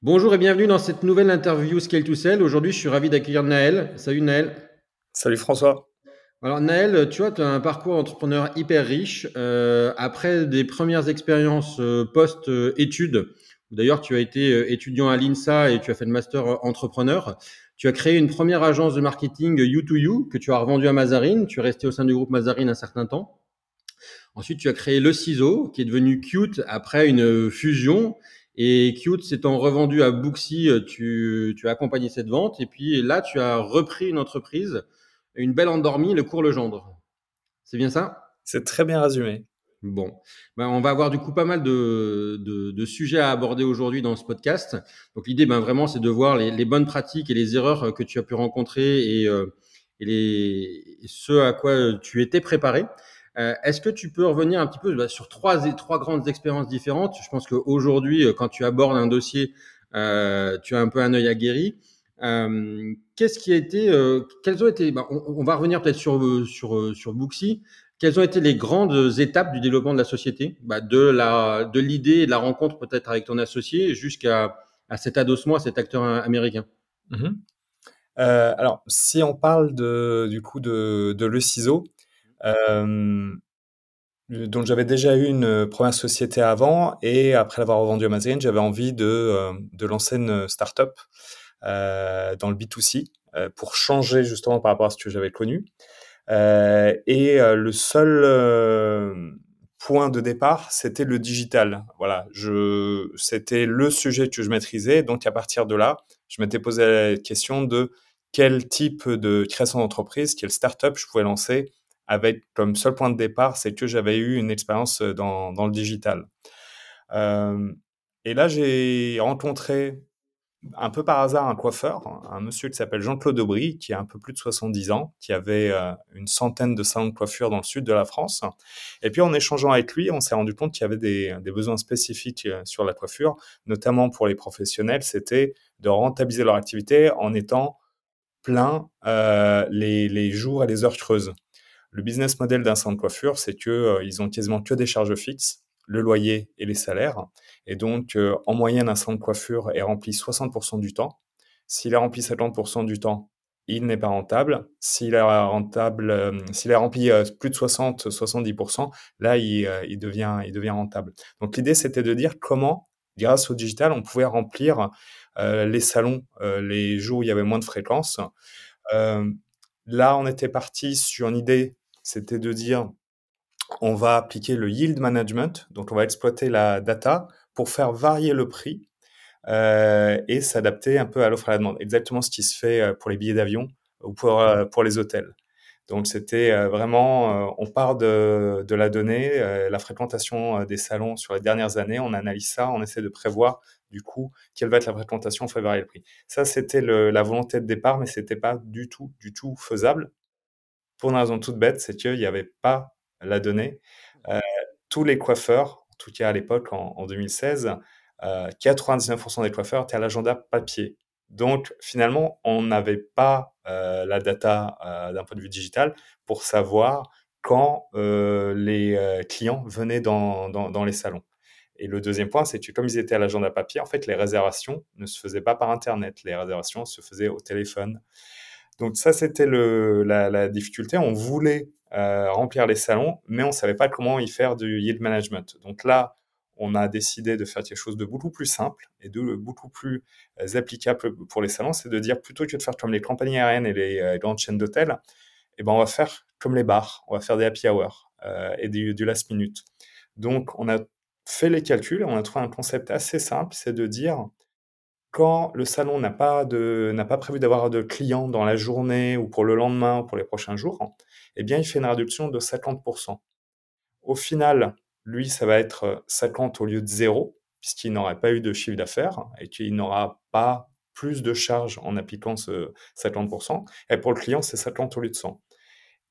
Bonjour et bienvenue dans cette nouvelle interview Scale to Sell. Aujourd'hui, je suis ravi d'accueillir Naël. Salut Naël. Salut François. Alors Naël, tu vois, tu as un parcours entrepreneur hyper riche. Euh, après des premières expériences euh, post-études, d'ailleurs tu as été euh, étudiant à l'INSA et tu as fait le master entrepreneur, tu as créé une première agence de marketing You2You que tu as revendue à Mazarine. Tu es resté au sein du groupe Mazarine un certain temps. Ensuite, tu as créé Le Ciseau, qui est devenu Cute après une fusion. Et Cute s'étant revendu à Booksy, euh, tu, tu as accompagné cette vente. Et puis là, tu as repris une entreprise, une belle endormie, le cours Legendre. C'est bien ça? C'est très bien résumé. Bon, ben, on va avoir du coup pas mal de, de, de sujets à aborder aujourd'hui dans ce podcast. Donc l'idée, ben, vraiment, c'est de voir les, les, bonnes pratiques et les erreurs que tu as pu rencontrer et, euh, et les, ce à quoi tu étais préparé. Euh, est-ce que tu peux revenir un petit peu bah, sur trois, trois grandes expériences différentes? Je pense qu'aujourd'hui, euh, quand tu abordes un dossier, euh, tu as un peu un œil aguerri. Qu'est-ce qui a été, quelles ont été, bah, on, va revenir peut-être sur sur sur Booksy. Quelles ont été les grandes étapes du développement de la société, bah, de de l'idée de la rencontre peut-être avec ton associé jusqu'à à cet adossement à cet acteur américain? Mmh. Euh, alors, si on parle de, du coup de, de Le Ciseau, donc j'avais déjà eu une première société avant et après l'avoir revendu à Mazarine, j'avais envie de, euh, de lancer une startup euh, dans le B2C euh, pour changer justement par rapport à ce que j'avais connu. Euh, et euh, le seul point de départ, c'était le digital. Voilà, je, c'était le sujet que je maîtrisais. Donc à partir de là, je m'étais posé la question de quel type de création d'entreprise, quelle startup je pouvais lancer avec comme seul point de départ, c'est que j'avais eu une expérience euh, dans, dans le digital. Euh, et là, j'ai rencontré un peu par hasard un coiffeur, un monsieur qui s'appelle Jean-Claude Aubry, qui a un peu plus de 70 ans, qui avait euh, une centaine de salons de coiffure dans le sud de la France. Et puis en échangeant avec lui, on s'est rendu compte qu'il y avait des, besoins spécifiques sur la coiffure, notamment pour les professionnels, c'était de rentabiliser leur activité en étant plein les jours et les heures creuses. Le business model d'un centre de coiffure, c'est que euh, ont quasiment que des charges fixes, le loyer et les salaires. Et donc, euh, en moyenne, un centre de coiffure est rempli 60% du temps. S'il est rempli 50% du temps, il n'est pas rentable. S'il est rentable, euh, s'il est rempli plus de 60, 70%, là, il, devient, il devient rentable. Donc, l'idée, c'était de dire comment, grâce au digital, on pouvait remplir les salons les jours où il y avait moins de fréquences. là, on était parti sur une idée c'était de dire on va appliquer le yield management, donc on va exploiter la data pour faire varier le prix euh, et s'adapter un peu à l'offre et à la demande. Exactement ce qui se fait euh, pour les billets d'avion ou pour, euh, pour les hôtels. Donc c'était vraiment, on part de, de la donnée, la fréquentation des salons sur les dernières années, on analyse ça, on essaie de prévoir du coup quelle va être la fréquentation, on fait varier le prix. Ça c'était la volonté de départ, mais c'était pas du tout, du tout faisable pour une raison toute bête, c'est qu'il n'y avait pas la donnée. Euh, tous les coiffeurs, en tout cas à l'époque, en, en, 2016, euh, 99% des coiffeurs étaient à l'agenda papier. Donc finalement, on n'avait pas euh, la data euh, d'un point de vue digital pour savoir quand euh, les euh, clients venaient dans, dans, dans, les salons. Et le deuxième point, c'est que comme ils étaient à l'agenda papier, en fait, les réservations ne se faisaient pas par Internet. Les réservations se faisaient au téléphone. Donc ça, c'était la, difficulté. On voulait euh, remplir les salons, mais on ne savait pas comment y faire du yield management. Donc là, on a décidé de faire quelque chose de beaucoup plus simple et de beaucoup plus euh, applicable pour les salons, c'est de dire plutôt que de faire comme les compagnies aériennes et les euh, grandes chaînes d'hôtels, eh ben on va faire comme les bars, on va faire des happy hours et du, du last minute. Donc on a fait les calculs on a trouvé un concept assez simple, c'est de dire quand le salon n'a pas, de, n'a pas prévu d'avoir de clients dans la journée ou pour le lendemain ou pour les prochains jours, eh bien, il fait une réduction de 50%. Au final, lui, ça va être 50 au lieu de 0, puisqu'il n'aurait pas eu de chiffre d'affaires et qu'il n'aura pas plus de charges en appliquant ce 50%. Et pour le client, c'est 50 au lieu de 100.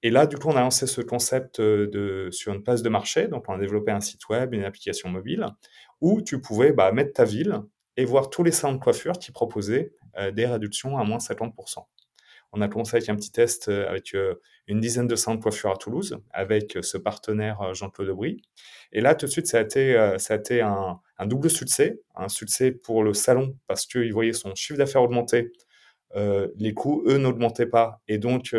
Et là, du coup, on a lancé ce concept de, sur une place de marché. Donc, on a développé un site web, une application mobile, où tu pouvais bah, mettre ta ville et voir tous les salons de coiffure qui proposaient euh, des réductions à moins 50%. On a commencé avec un petit test avec une dizaine de salons de coiffure à Toulouse, avec ce partenaire Jean-Claude Aubry. Et là, tout de suite, ça a été, ça a été un, double succès. Un succès pour le salon parce qu'il voyait son chiffre d'affaires augmenter. les coûts, eux, n'augmentaient pas. Et donc,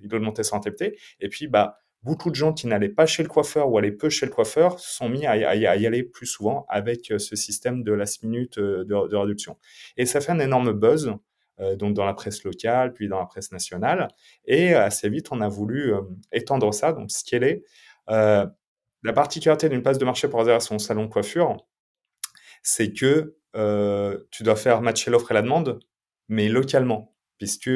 il augmentait son rentabilité. Et puis, bah, beaucoup de gens qui n'allaient pas chez le coiffeur ou allaient peu chez le coiffeur sont mis à, y aller plus souvent avec euh, ce système de last minute euh, de, réduction. Et ça fait un énorme buzz. Euh, donc dans la presse locale, puis dans la presse nationale. Et assez vite, on a voulu étendre ça, donc scaler. Euh, la particularité d'une place de marché pour réserver son salon de coiffure, c'est que tu dois faire matcher l'offre et la demande, mais localement, puisque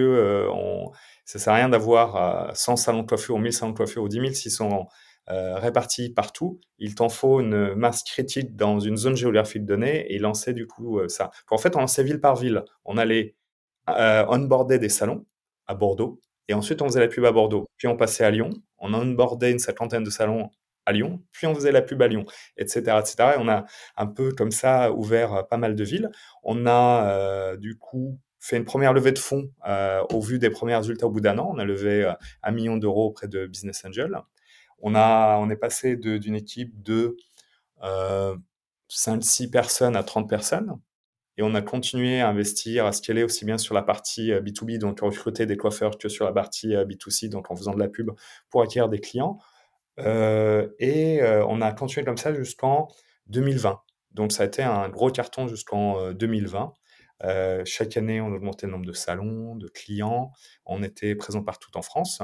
ça sert à rien d'avoir 100 salons de coiffure ou 1000 salons de coiffure ou 10 000 s'ils sont euh, répartis partout. Il t'en faut une masse critique dans une zone géographique donnée et lancer du coup euh, ça. En fait, on lançait ville par ville. On allait euh, onboarder des salons à Bordeaux et ensuite on faisait la pub à Bordeaux. Puis on passait à Lyon. On onboardait une cinquantaine de salons à Lyon, puis on faisait la pub à Lyon, etc., etc. Et on a un peu comme ça ouvert pas mal de villes. On a du coup fait une première levée de fonds euh, au vu des premiers résultats au bout d'un an. On a levé euh, un million d'euros auprès de Business Angel. On, a, on est passé d'une équipe de euh, 5-6 personnes à 30 personnes. Et on a continué à investir, à scaler aussi bien sur la partie B2B, euh, donc recruter des coiffeurs, que sur la partie B2C, donc en faisant de la pub pour acquérir des clients. et on a continué comme ça jusqu'en 2020. Donc ça a été un gros carton jusqu'en 2020. Euh, chaque année, on augmentait le nombre de salons, de clients. On était présent partout en France.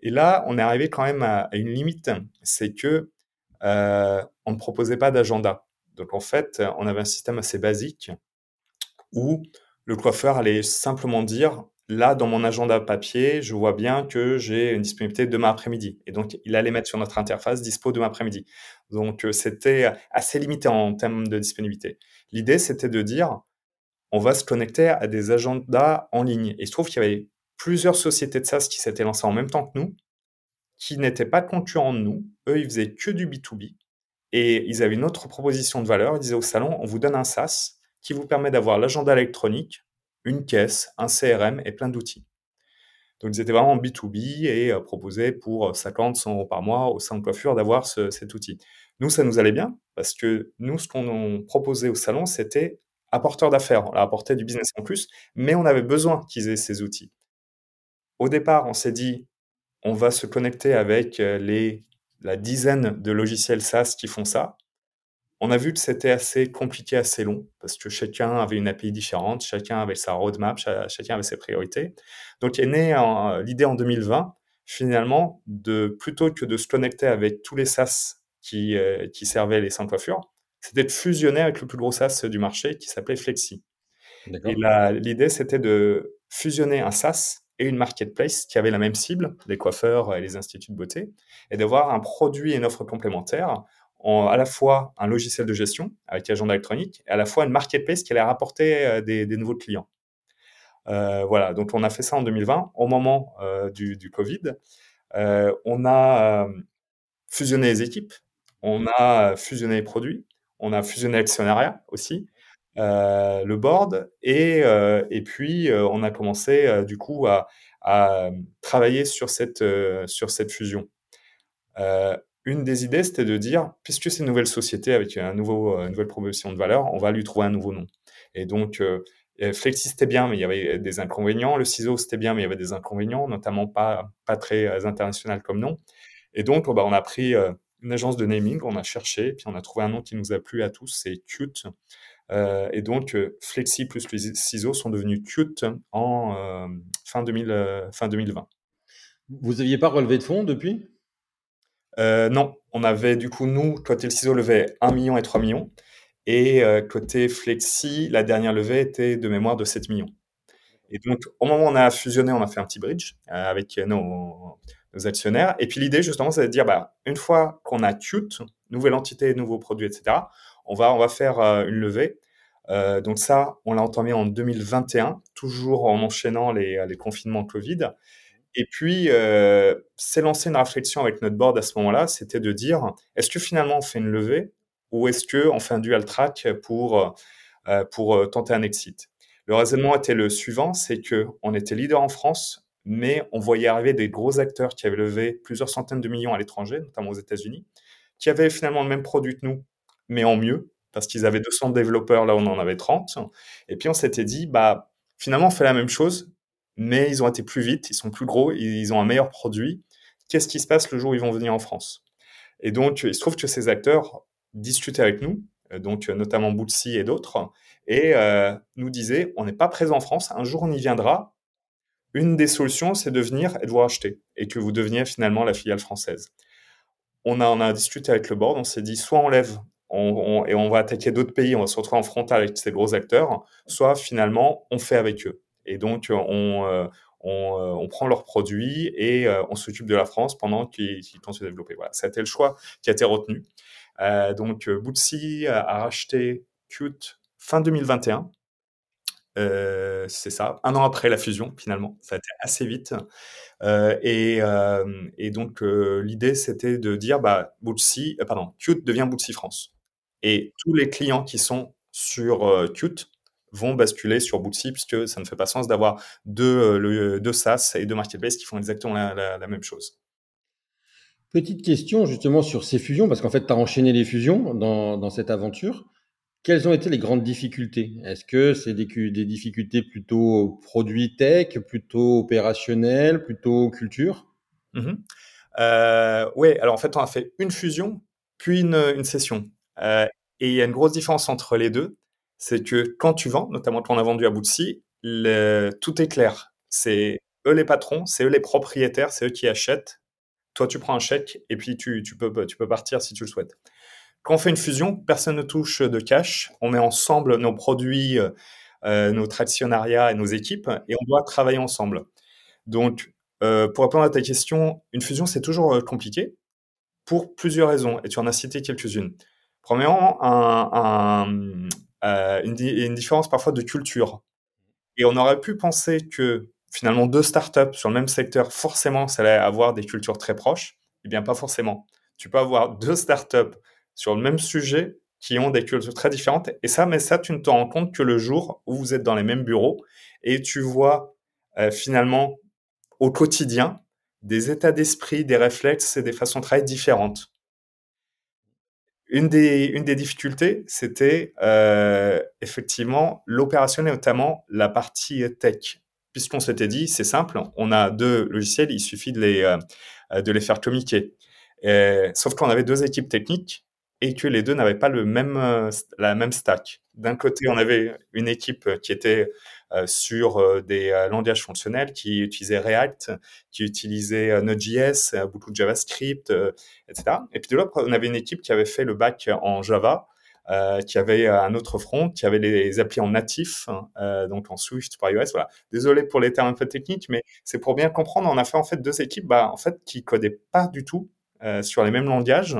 Et là, on est arrivé quand même à, une limite, c'est que euh, on ne proposait pas d'agenda. Donc en fait, on avait un système assez basique où le coiffeur allait simplement dire là, dans mon agenda papier, je vois bien que j'ai une disponibilité demain après-midi. Et donc, il allait mettre sur notre interface dispo demain après-midi. Donc, euh, c'était assez limité en termes de disponibilité. L'idée, c'était de dire, on va se connecter à des agendas en ligne. Et il se trouve qu'il y avait plusieurs sociétés de SaaS qui s'étaient lancées en même temps que nous, qui n'étaient pas concurrents de nous. Eux, ils faisaient que du B2B. Et ils avaient une autre proposition de valeur. Ils disaient au salon, on vous donne un SaaS qui vous permet d'avoir l'agenda électronique, une caisse, un CRM et plein d'outils. Donc ils étaient vraiment en B2B et euh, proposaient pour 50, 100 euros par mois au sein de coiffure d'avoir cet outil. Nous, ça nous allait bien parce que nous, ce qu'on proposait au salon, c'était apporteur d'affaires, on leur apportait du business en plus, mais on avait besoin qu'ils aient ces outils. Au départ, on s'est dit, on va se connecter avec euh, les, la dizaine de logiciels SaaS qui font ça. On a vu que c'était assez compliqué, assez long, parce que chacun avait une API différente, chacun avait sa roadmap, chacun avait ses priorités. Donc, est née l'idée en 2020, finalement, de plutôt que de se connecter avec tous les SaaS qui, euh, servaient les 100 coiffures, c'était de fusionner avec le plus gros SaaS du marché qui s'appelait Flexi. Et l'idée, c'était de fusionner un SaaS et une marketplace qui avait la même cible, les coiffeurs et les instituts de beauté, et d'avoir un produit et une offre complémentaire, en, à la fois un logiciel de gestion avec agenda électronique, et à la fois une marketplace qui allait rapporter euh, des, nouveaux clients. Euh, voilà, donc on a fait ça en 2020, au moment euh, du, du, Covid. on a fusionné les équipes, on a fusionné les produits, on a fusionné l'actionnariat aussi, euh, le board, et, euh, et puis euh, on a commencé du coup à, travailler sur cette, sur cette fusion. une des idées, c'était de dire, puisque c'est une nouvelle société avec un nouveau, une nouvelle proposition de valeur, on va lui trouver un nouveau nom. Et donc, Flexi, c'était bien, mais il y avait des inconvénients. Le ciseau, c'était bien, mais il y avait des inconvénients, notamment pas, pas très international comme nom. Et donc, bah, on a pris une agence de naming, on a cherché, puis on a trouvé un nom qui nous a plu à tous, c'est Cute. Euh, et donc, euh, Flexi plus les ciseaux sont devenus Cute en euh, fin, 2000, fin 2020. Vous n'aviez pas relevé de fonds depuis? Non, on avait du coup, nous, côté le ciseau, levé 1 million et 3 millions. Et côté Flexi, la dernière levée était de mémoire de 7 millions. Et donc, au moment où on a fusionné, on a fait un petit bridge avec nos, nos actionnaires. Et puis l'idée, justement, c'est de dire, bah, une fois qu'on a Qt, nouvelle entité, nouveaux produits, etc., on va, on va faire euh, une levée. Euh, donc ça, on l'a entamé en 2021, toujours en enchaînant les, les confinements Covid. Et puis, euh, c'est lancé une réflexion avec notre board à ce moment-là, c'était de dire, est-ce que finalement on fait une levée ou est-ce qu'on fait un dual track pour, euh, pour tenter un exit? Le raisonnement était le suivant, c'est qu'on était leader en France mais on voyait arriver des gros acteurs qui avaient levé plusieurs centaines de millions à l'étranger, notamment aux États-Unis, qui avaient finalement le même produit que nous, mais en mieux, parce qu'ils avaient 200 développeurs, là on en avait 30. Et puis on s'était dit, bah finalement on fait la même chose, mais ils ont été plus vite, ils sont plus gros, ils ont un meilleur produit. Qu'est-ce qui se passe le jour où ils vont venir en France? Et donc il se trouve que ces acteurs discutaient avec nous, euh, donc notamment Bootsy et d'autres, et euh, nous disaient, on n'est pas présent en France, un jour on y viendra, une des solutions, c'est de venir et de vous racheter et que vous deveniez finalement la filiale française. On a, a discuté avec le board, on s'est dit soit on lève et on va attaquer d'autres pays, on va se retrouver en frontal avec ces gros acteurs, soit finalement on fait avec eux. Et donc on, euh, euh, prend leurs produits et euh, on s'occupe de la France pendant qu'ils qu à se développer. Voilà, ça a été le choix qui a été retenu. donc Bootsy a racheté Qt fin 2021 euh, c'est ça, un an après la fusion finalement, ça a été assez vite. Euh, et, euh, et, donc l'idée c'était de dire bah Bootsy, pardon, Qt devient Bootsy France. Et tous les clients qui sont sur Qt vont basculer sur Bootsy puisque ça ne fait pas sens d'avoir deux, SaaS et deux marketplaces qui font exactement la, même chose. Petite question justement sur ces fusions, parce qu'en fait, tu as enchaîné les fusions dans cette aventure. Quelles ont été les grandes difficultés? Est-ce que c'est des, difficultés plutôt produits tech, plutôt opérationnelles, plutôt culture? Mmh euh, Oui, alors en fait, on a fait une fusion, puis une, session. Euh, et il y a une grosse différence entre les deux. C'est que quand tu vends, notamment quand on a vendu à Bootsy, le, tout est clair. C'est eux les patrons, c'est eux les propriétaires, c'est eux qui achètent. Toi, tu prends un chèque et puis tu peux partir si tu le souhaites. Quand on fait une fusion, personne ne touche de cash. On met ensemble nos produits, euh, notre actionnariat et nos équipes, et on doit travailler ensemble. Donc, euh, pour répondre à ta question, une fusion, c'est toujours euh, compliqué pour plusieurs raisons, et tu en as cité quelques-unes. Premièrement, un, un, une, une, différence parfois de culture. Et on aurait pu penser que finalement deux startups sur le même secteur, forcément, ça allait avoir des cultures très proches. Eh bien, pas forcément. Tu peux avoir deux startups sur le même sujet qui ont des cultures très différentes. Et ça, mais ça, tu ne te rends compte que le jour où vous êtes dans les mêmes bureaux et tu vois euh, finalement au quotidien des états d'esprit, des réflexes et des façons de travailler différentes. Une des, une des difficultés, c'était euh, effectivement l'opérationnel, notamment la partie tech. Puisqu'on s'était dit, c'est simple, on a deux logiciels, il suffit de les, euh, de les faire communiquer. sauf qu'on avait deux équipes techniques et que les deux n'avaient pas le même, euh, la même stack. D'un côté, on avait une équipe qui était euh, sur euh, des langages fonctionnels, qui utilisait React, qui utilisait Node.js, beaucoup de JavaScript, etc. Et puis de l'autre, on avait une équipe qui avait fait le bac en Java, qui avait un autre front, qui avait les applis en natif, euh, donc en Swift par iOS. Voilà. Désolé pour les termes un peu techniques, mais c'est pour bien comprendre. On a fait en fait deux équipes, bah, en fait, qui codaient pas du tout sur les mêmes langages,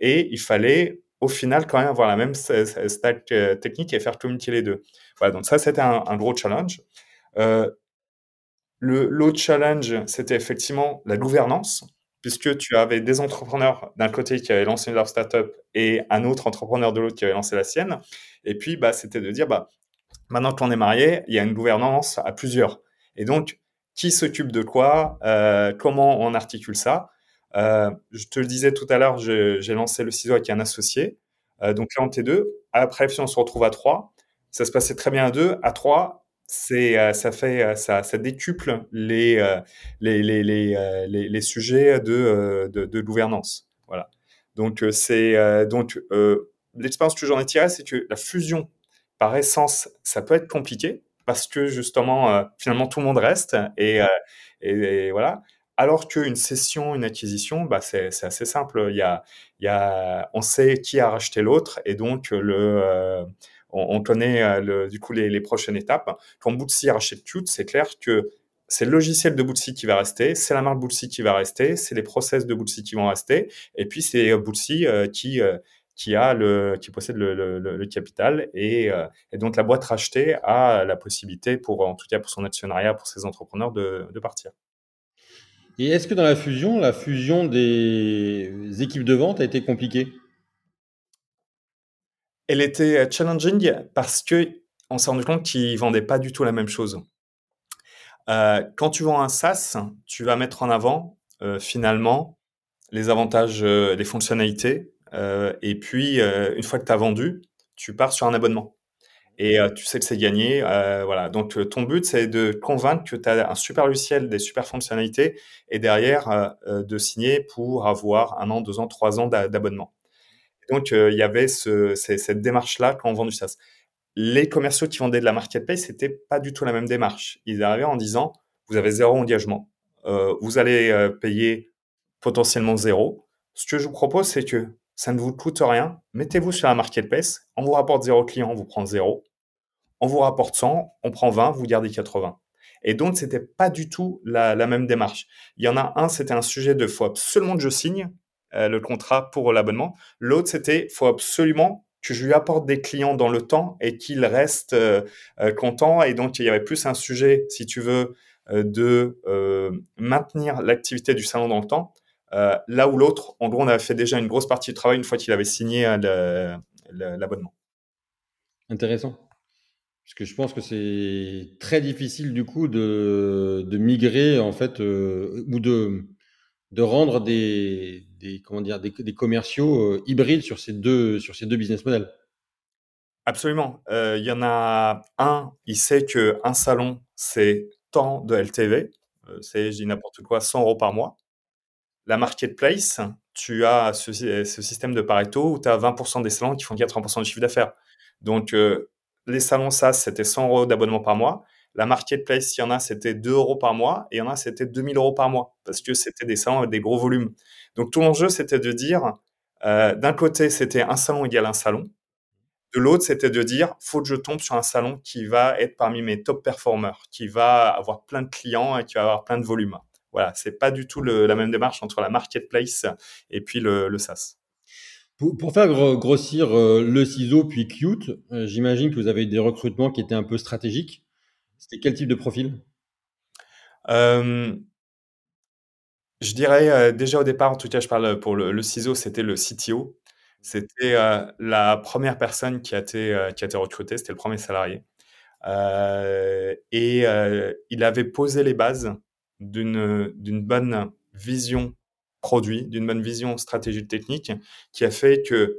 et il fallait au final quand même avoir la même stack euh, technique et faire communiquer les deux. Voilà, donc ça c'était un, gros challenge. Euh, L'autre challenge, c'était effectivement la gouvernance, puisque tu avais des entrepreneurs d'un côté qui avaient lancé leur startup et un autre entrepreneur de l'autre qui avait lancé la sienne. Et puis, bah, c'était de dire, bah, maintenant qu'on est marié, il y a une gouvernance à plusieurs. Et donc, qui s'occupe de quoi? Euh, Comment on articule ça? Je te le disais tout à l'heure, j'ai lancé le ciseau avec un associé. Euh, donc là, on était deux. Après, si on se retrouve à trois, ça se passait très bien à deux. À trois, c'est euh, ça fait euh, ça, ça décuple les euh, les, les, les, les, sujets de, de, de, gouvernance. Voilà. Donc c'est donc l'expérience que j'en ai tirée, c'est que la fusion, par essence, ça peut être compliqué parce que justement, finalement, tout le monde reste et, et voilà. Alors qu'une cession, une acquisition, bah c'est assez simple. Il y a, il y a, on sait qui a racheté l'autre et donc le, euh, on, connaît euh, le, du coup les, prochaines étapes. Quand Bootsy rachète Qt, c'est clair que c'est le logiciel de Bootsy qui va rester, c'est la marque Bootsy qui va rester, c'est les process de Bootsy qui vont rester, et puis c'est Bootsy euh, qui qui a le qui possède le, le, le capital et, et, donc la boîte rachetée a la possibilité pour en tout cas pour son actionnariat pour ses entrepreneurs de, de partir. Et est-ce que dans la fusion, la fusion des équipes de vente a été compliquée? Elle était euh, challenging parce que on s'est rendu compte qu'ils vendaient pas du tout la même chose. Euh, quand tu vends un SaaS, tu vas mettre en avant euh, finalement les avantages, les fonctionnalités, et puis une fois que tu as vendu, tu pars sur un abonnement. Et euh, tu sais que c'est gagné. euh, voilà. Donc euh, ton but, c'est de convaincre que tu as un super logiciel, des super fonctionnalités, et derrière de signer pour avoir un an, deux ans, trois ans d'a- d'abonnement. Donc il y avait cette démarche-là quand on vend du SaaS les commerciaux qui vendaient de la marketplace, c'était pas du tout la même démarche. Ils arrivaient en disant, vous avez zéro engagement, vous allez payer potentiellement zéro. Ce que je vous propose, c'est que ça ne vous coûte rien. Mettez-vous sur la marketplace, on vous rapporte zéro client, on vous prend zéro. On vous rapporte 100, on prend 20, vous gardez 80. Et donc, c'était pas du tout la, même démarche. Il y en a un, c'était un sujet de faut absolument que je signe euh, le contrat pour l'abonnement. L'autre, c'était faut absolument que je lui apporte des clients dans le temps et qu'il reste euh, euh, content. Et donc, il y avait plus un sujet, si tu veux, de maintenir l'activité du salon dans le temps. Euh, là où l'autre, en gros, on avait fait déjà une grosse partie du travail une fois qu'il avait signé euh, l'abonnement. Intéressant. Parce que je pense que c'est très difficile du coup de, de migrer en fait euh, ou de, de rendre des, des, comment dire, des, des commerciaux euh, hybrides sur ces deux, sur ces deux business models. Absolument. Il y en a un, il sait que un salon, c'est tant de LTV, c'est, je dis n'importe quoi, 100 euros par mois. La marketplace, tu as ce, système de Pareto où tu as 20% des salons qui font 80% du chiffre d'affaires. Donc, euh, les salons SaaS, c'était 100 euros d'abonnement par mois. La marketplace, il y en a, c'était 2 euros par mois et il y en a, c'était 2000 euros par mois parce que c'était des salons avec des gros volumes. Donc, tout l'enjeu, c'était de dire, euh, d'un côté, c'était un salon égal un salon. De l'autre, c'était de dire, faut que je tombe sur un salon qui va être parmi mes top performers, qui va avoir plein de clients et qui va avoir plein de volume. Voilà, c'est pas du tout le, la même démarche entre la marketplace et puis le, le SaaS. Pour, pour faire gro- grossir euh, le ciseau puis Qt, euh, j'imagine que vous avez eu des recrutements qui étaient un peu stratégiques. C'était quel type de profil? Euh, je dirais euh, déjà au départ, en tout cas, je parle pour le, le ciseau, c'était le CTO. C'était euh, la première personne qui a été, euh, qui a été recrutée, c'était le premier salarié. Et il avait posé les bases d'une bonne vision produit, d'une bonne vision stratégie technique, qui a fait que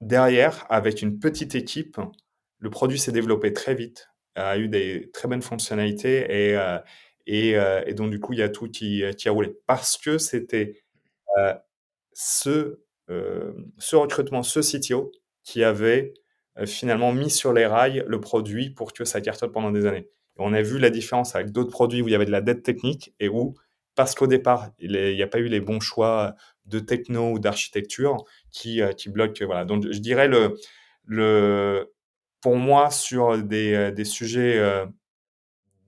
derrière, avec une petite équipe, le produit s'est développé très vite, a eu des très bonnes fonctionnalités et, euh, et, euh, et donc du coup, il y a tout qui, qui a roulé. Parce que c'était euh, ce, ce recrutement, ce CTO qui avait finalement mis sur les rails le produit pour que ça cartonne pendant des années. On a vu la différence avec d'autres produits où il y avait de la dette technique et où, parce qu'au départ, il n'y a pas eu les bons choix de techno ou d'architecture qui, euh, qui bloquent. Voilà. Donc, je dirais, le, le, pour moi, sur des, euh, des sujets euh,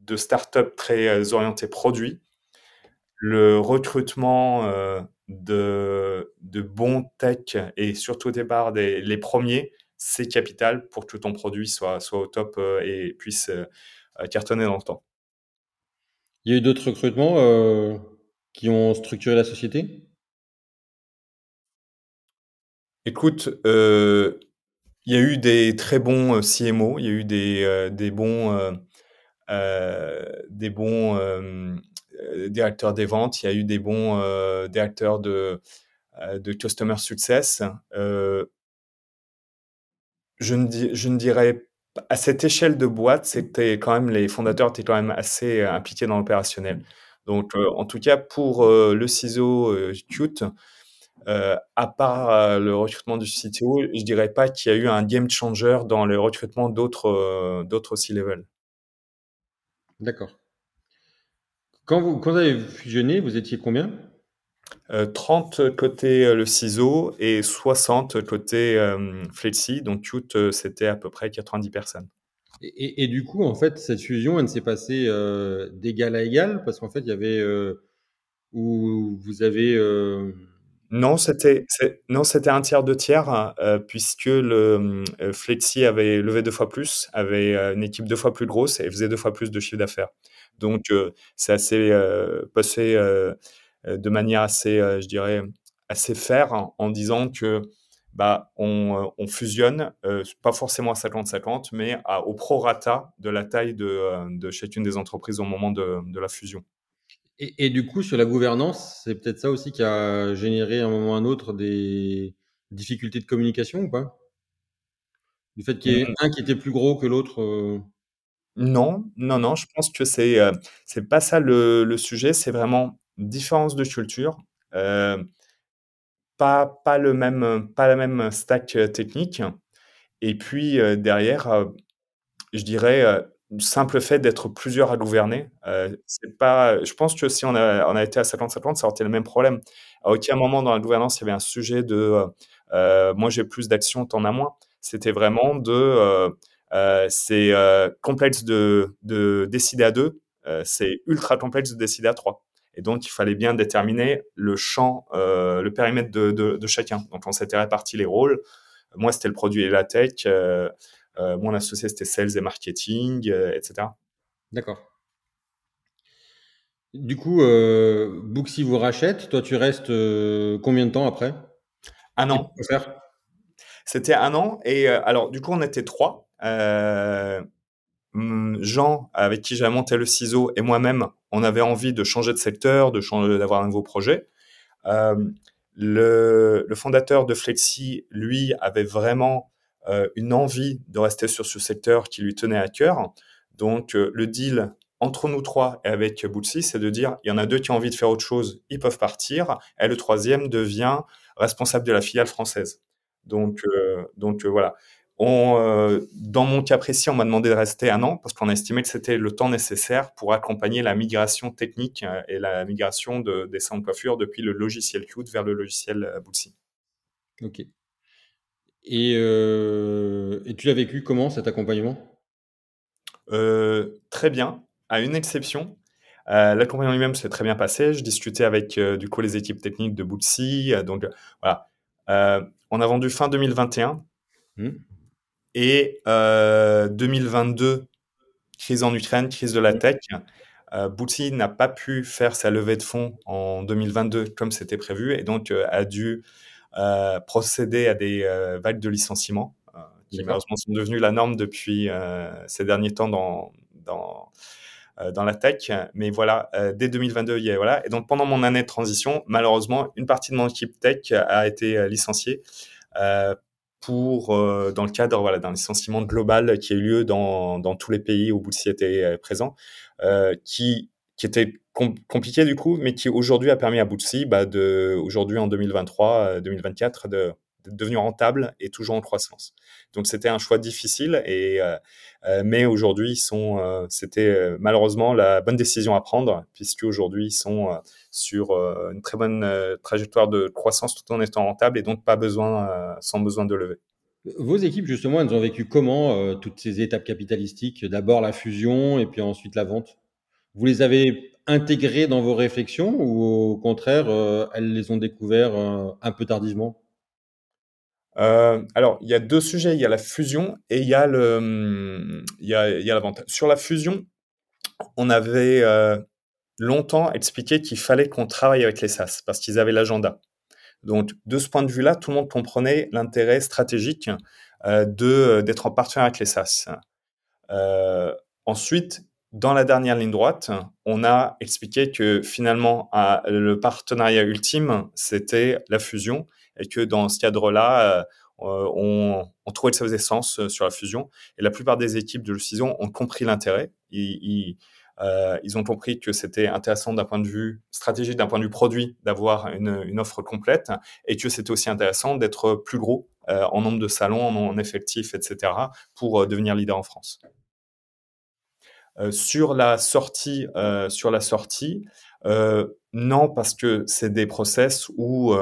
de start-up très orientés produits, le recrutement de, de bons tech et surtout au départ des, les premiers, c'est capital pour que ton produit soit, soit au top et puisse euh, cartonner dans le temps. Il y a eu d'autres recrutements euh, qui ont structuré la société? Écoute, euh, il y a eu des très bons euh, CMO, il y a eu des, euh, des bons, euh, euh, des bons euh, directeurs des ventes, il y a eu des bons euh, directeurs de, de customer success. Euh, je, ne dis, je ne dirais à cette échelle de boîte, c'était quand même les fondateurs étaient quand même assez euh, impliqués dans l'opérationnel. Donc, euh, en tout cas, pour euh, le ciseau euh, à part le recrutement du CTO, je dirais pas qu'il y a eu un game changer dans le recrutement d'autres d'autres C-level. D'accord. Quand vous, quand vous avez fusionné, vous étiez combien? 30 côté euh, le ciseau et 60 côté euh, Flexi. Donc, euh, c'était à peu près 90 personnes. Et, du coup, en fait, cette fusion, elle s'est passée euh, d'égal à égal? Parce qu'en fait, il y avait euh, où vous avez euh, non, c'était non, c'était un tiers de tiers euh, puisque le euh, Flexi avait levé deux fois plus, avait euh, une équipe deux fois plus grosse et faisait deux fois plus de chiffre d'affaires. Donc euh, c'est assez euh, passé de manière assez, je dirais, assez fair en, en disant que bah, on, fusionne, pas forcément à 50-50, mais au prorata de la taille de, chacune des entreprises au moment de, la fusion. Et, du coup, sur la gouvernance, c'est peut-être ça aussi qui a généré à un moment ou à un autre des difficultés de communication ou pas? Du fait qu'il y ait mmh. un qui était plus gros que l'autre Non, non, non, je pense que c'est c'est pas ça le, sujet, c'est vraiment différence de culture. pas, pas, le même, pas la même stack technique. Et puis derrière, je dirais, simple fait d'être plusieurs à gouverner, euh, c'est pas. Je pense que si on a, on a été à 50-50, ça aurait été le même problème. À aucun moment dans la gouvernance, il y avait un sujet de euh, moi j'ai plus d'actions, t'en as moins. C'était vraiment de euh, euh c'est complexe de, de décider à deux, c'est ultra complexe de décider à trois. Et donc, il fallait bien déterminer le champ, le périmètre de, de, de chacun. Donc, on s'était réparti les rôles. Moi, c'était le produit et la tech. Euh, mon associé, c'était sales et marketing, euh, etc. D'accord. Du coup, euh, Booksy vous rachète. Toi, tu restes euh, combien de temps après? Un an. C'était un an. Et alors, du coup, on était trois. Jean, avec qui j'ai monté le ciseau, et moi-même, on avait envie de changer de secteur, de changer, d'avoir un nouveau projet. le, le, fondateur de Flexi, lui, avait vraiment euh, une envie de rester sur ce secteur qui lui tenait à cœur. Donc euh, le deal entre nous trois et avec Bootsy, c'est de dire il y en a deux qui ont envie de faire autre chose, ils peuvent partir, et le troisième devient responsable de la filiale française. Donc, euh, donc voilà. On, dans mon cas précis, on m'a demandé de rester un an parce qu'on a estimé que c'était le temps nécessaire pour accompagner la migration technique et la migration de, des salons de coiffure depuis le logiciel Qt vers le logiciel Bootsy. Ok. Et, euh, et tu l'as vécu comment cet accompagnement? Euh, Très bien, à une exception. Euh, l'accompagnement lui-même s'est très bien passé. Je discutais avec du coup les équipes techniques de Bootsy. donc voilà, on a vendu fin 2021 mmh. Et 2022 crise en Ukraine, crise de la tech. Bootsy n'a pas pu faire sa levée de fonds en 2022 comme c'était prévu et donc a dû euh, procéder à des euh, vagues de licenciements euh, qui malheureusement sont devenues la norme depuis ces derniers temps dans, dans, dans la tech. Mais voilà, dès 2022, il y a, voilà. Et donc pendant mon année de transition, malheureusement, une partie de mon équipe tech a été licenciée pour, dans le cadre voilà, d'un licenciement global qui a eu lieu dans, dans tous les pays où Bootsy était présent, qui, qui était compliqué du coup, mais qui aujourd'hui a permis à Bootsy, bah, de, aujourd'hui en 2023, 2024, euh, de, devenir rentable et toujours en croissance. Donc c'était un choix difficile, et, euh, euh, mais aujourd'hui, sont, c'était malheureusement la bonne décision à prendre, puisque aujourd'hui ils sont sur une très bonne trajectoire de croissance tout en étant rentable et donc pas besoin, sans besoin de lever. Vos équipes, justement, elles ont vécu comment toutes ces étapes capitalistiques? D'abord la fusion et puis ensuite la vente Vous les avez intégrées dans vos réflexions ou au contraire, euh, elles les ont découvertes euh, un peu tardivement? Euh, alors, il y a deux sujets. Il y a la fusion et il y a, le, il y a, il y a la vente. Sur la fusion, on avait longtemps expliqué qu'il fallait qu'on travaille avec les SaaS parce qu'ils avaient l'agenda. Donc, de ce point de vue-là, tout le monde comprenait l'intérêt stratégique de d'être en partenariat avec les SaaS. ensuite, dans la dernière ligne droite, on a expliqué que finalement, le partenariat ultime, c'était la fusion et que dans ce cadre-là, euh, on, trouvait que ça faisait sens euh, sur la fusion. Et la plupart des équipes de fusion ont compris l'intérêt. Ils, euh, ont compris que c'était intéressant d'un point de vue stratégique, d'un point de vue produit, d'avoir une, offre complète et que c'était aussi intéressant d'être plus gros en nombre de salons, en effectifs, etc., pour devenir leader en France. Euh, sur la sortie, euh, sur la sortie, euh, non parce que c'est des process où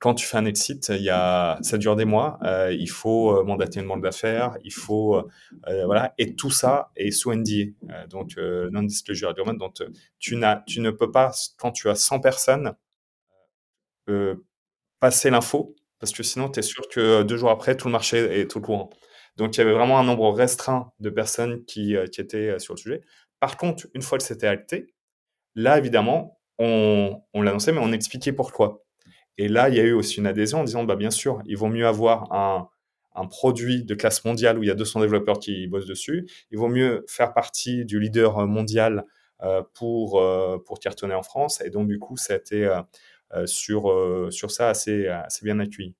quand tu fais un exit, il y a, ça dure des mois. il faut mandater une banque d'affaires, il faut voilà, et tout ça est sous NDA, donc non disclosure agreement. Donc tu n'as, tu ne peux pas quand tu as 100 personnes passer l'info parce que sinon tu es sûr que deux jours après tout le marché est au courant. Donc, il y avait vraiment un nombre restreint de personnes qui, euh, étaient euh, sur le sujet. Par contre, une fois que c'était acté, là, évidemment, on l'annonçait, mais on expliquait pourquoi. Et là, il y a eu aussi une adhésion en disant, bah, bien sûr, il vaut mieux avoir un, produit de classe mondiale où il y a 200 développeurs qui bossent dessus. Il vaut mieux faire partie du leader mondial euh, pour, euh, pour en France. Et donc, du coup, ça a été euh, sur, sur ça assez, assez bien accueilli.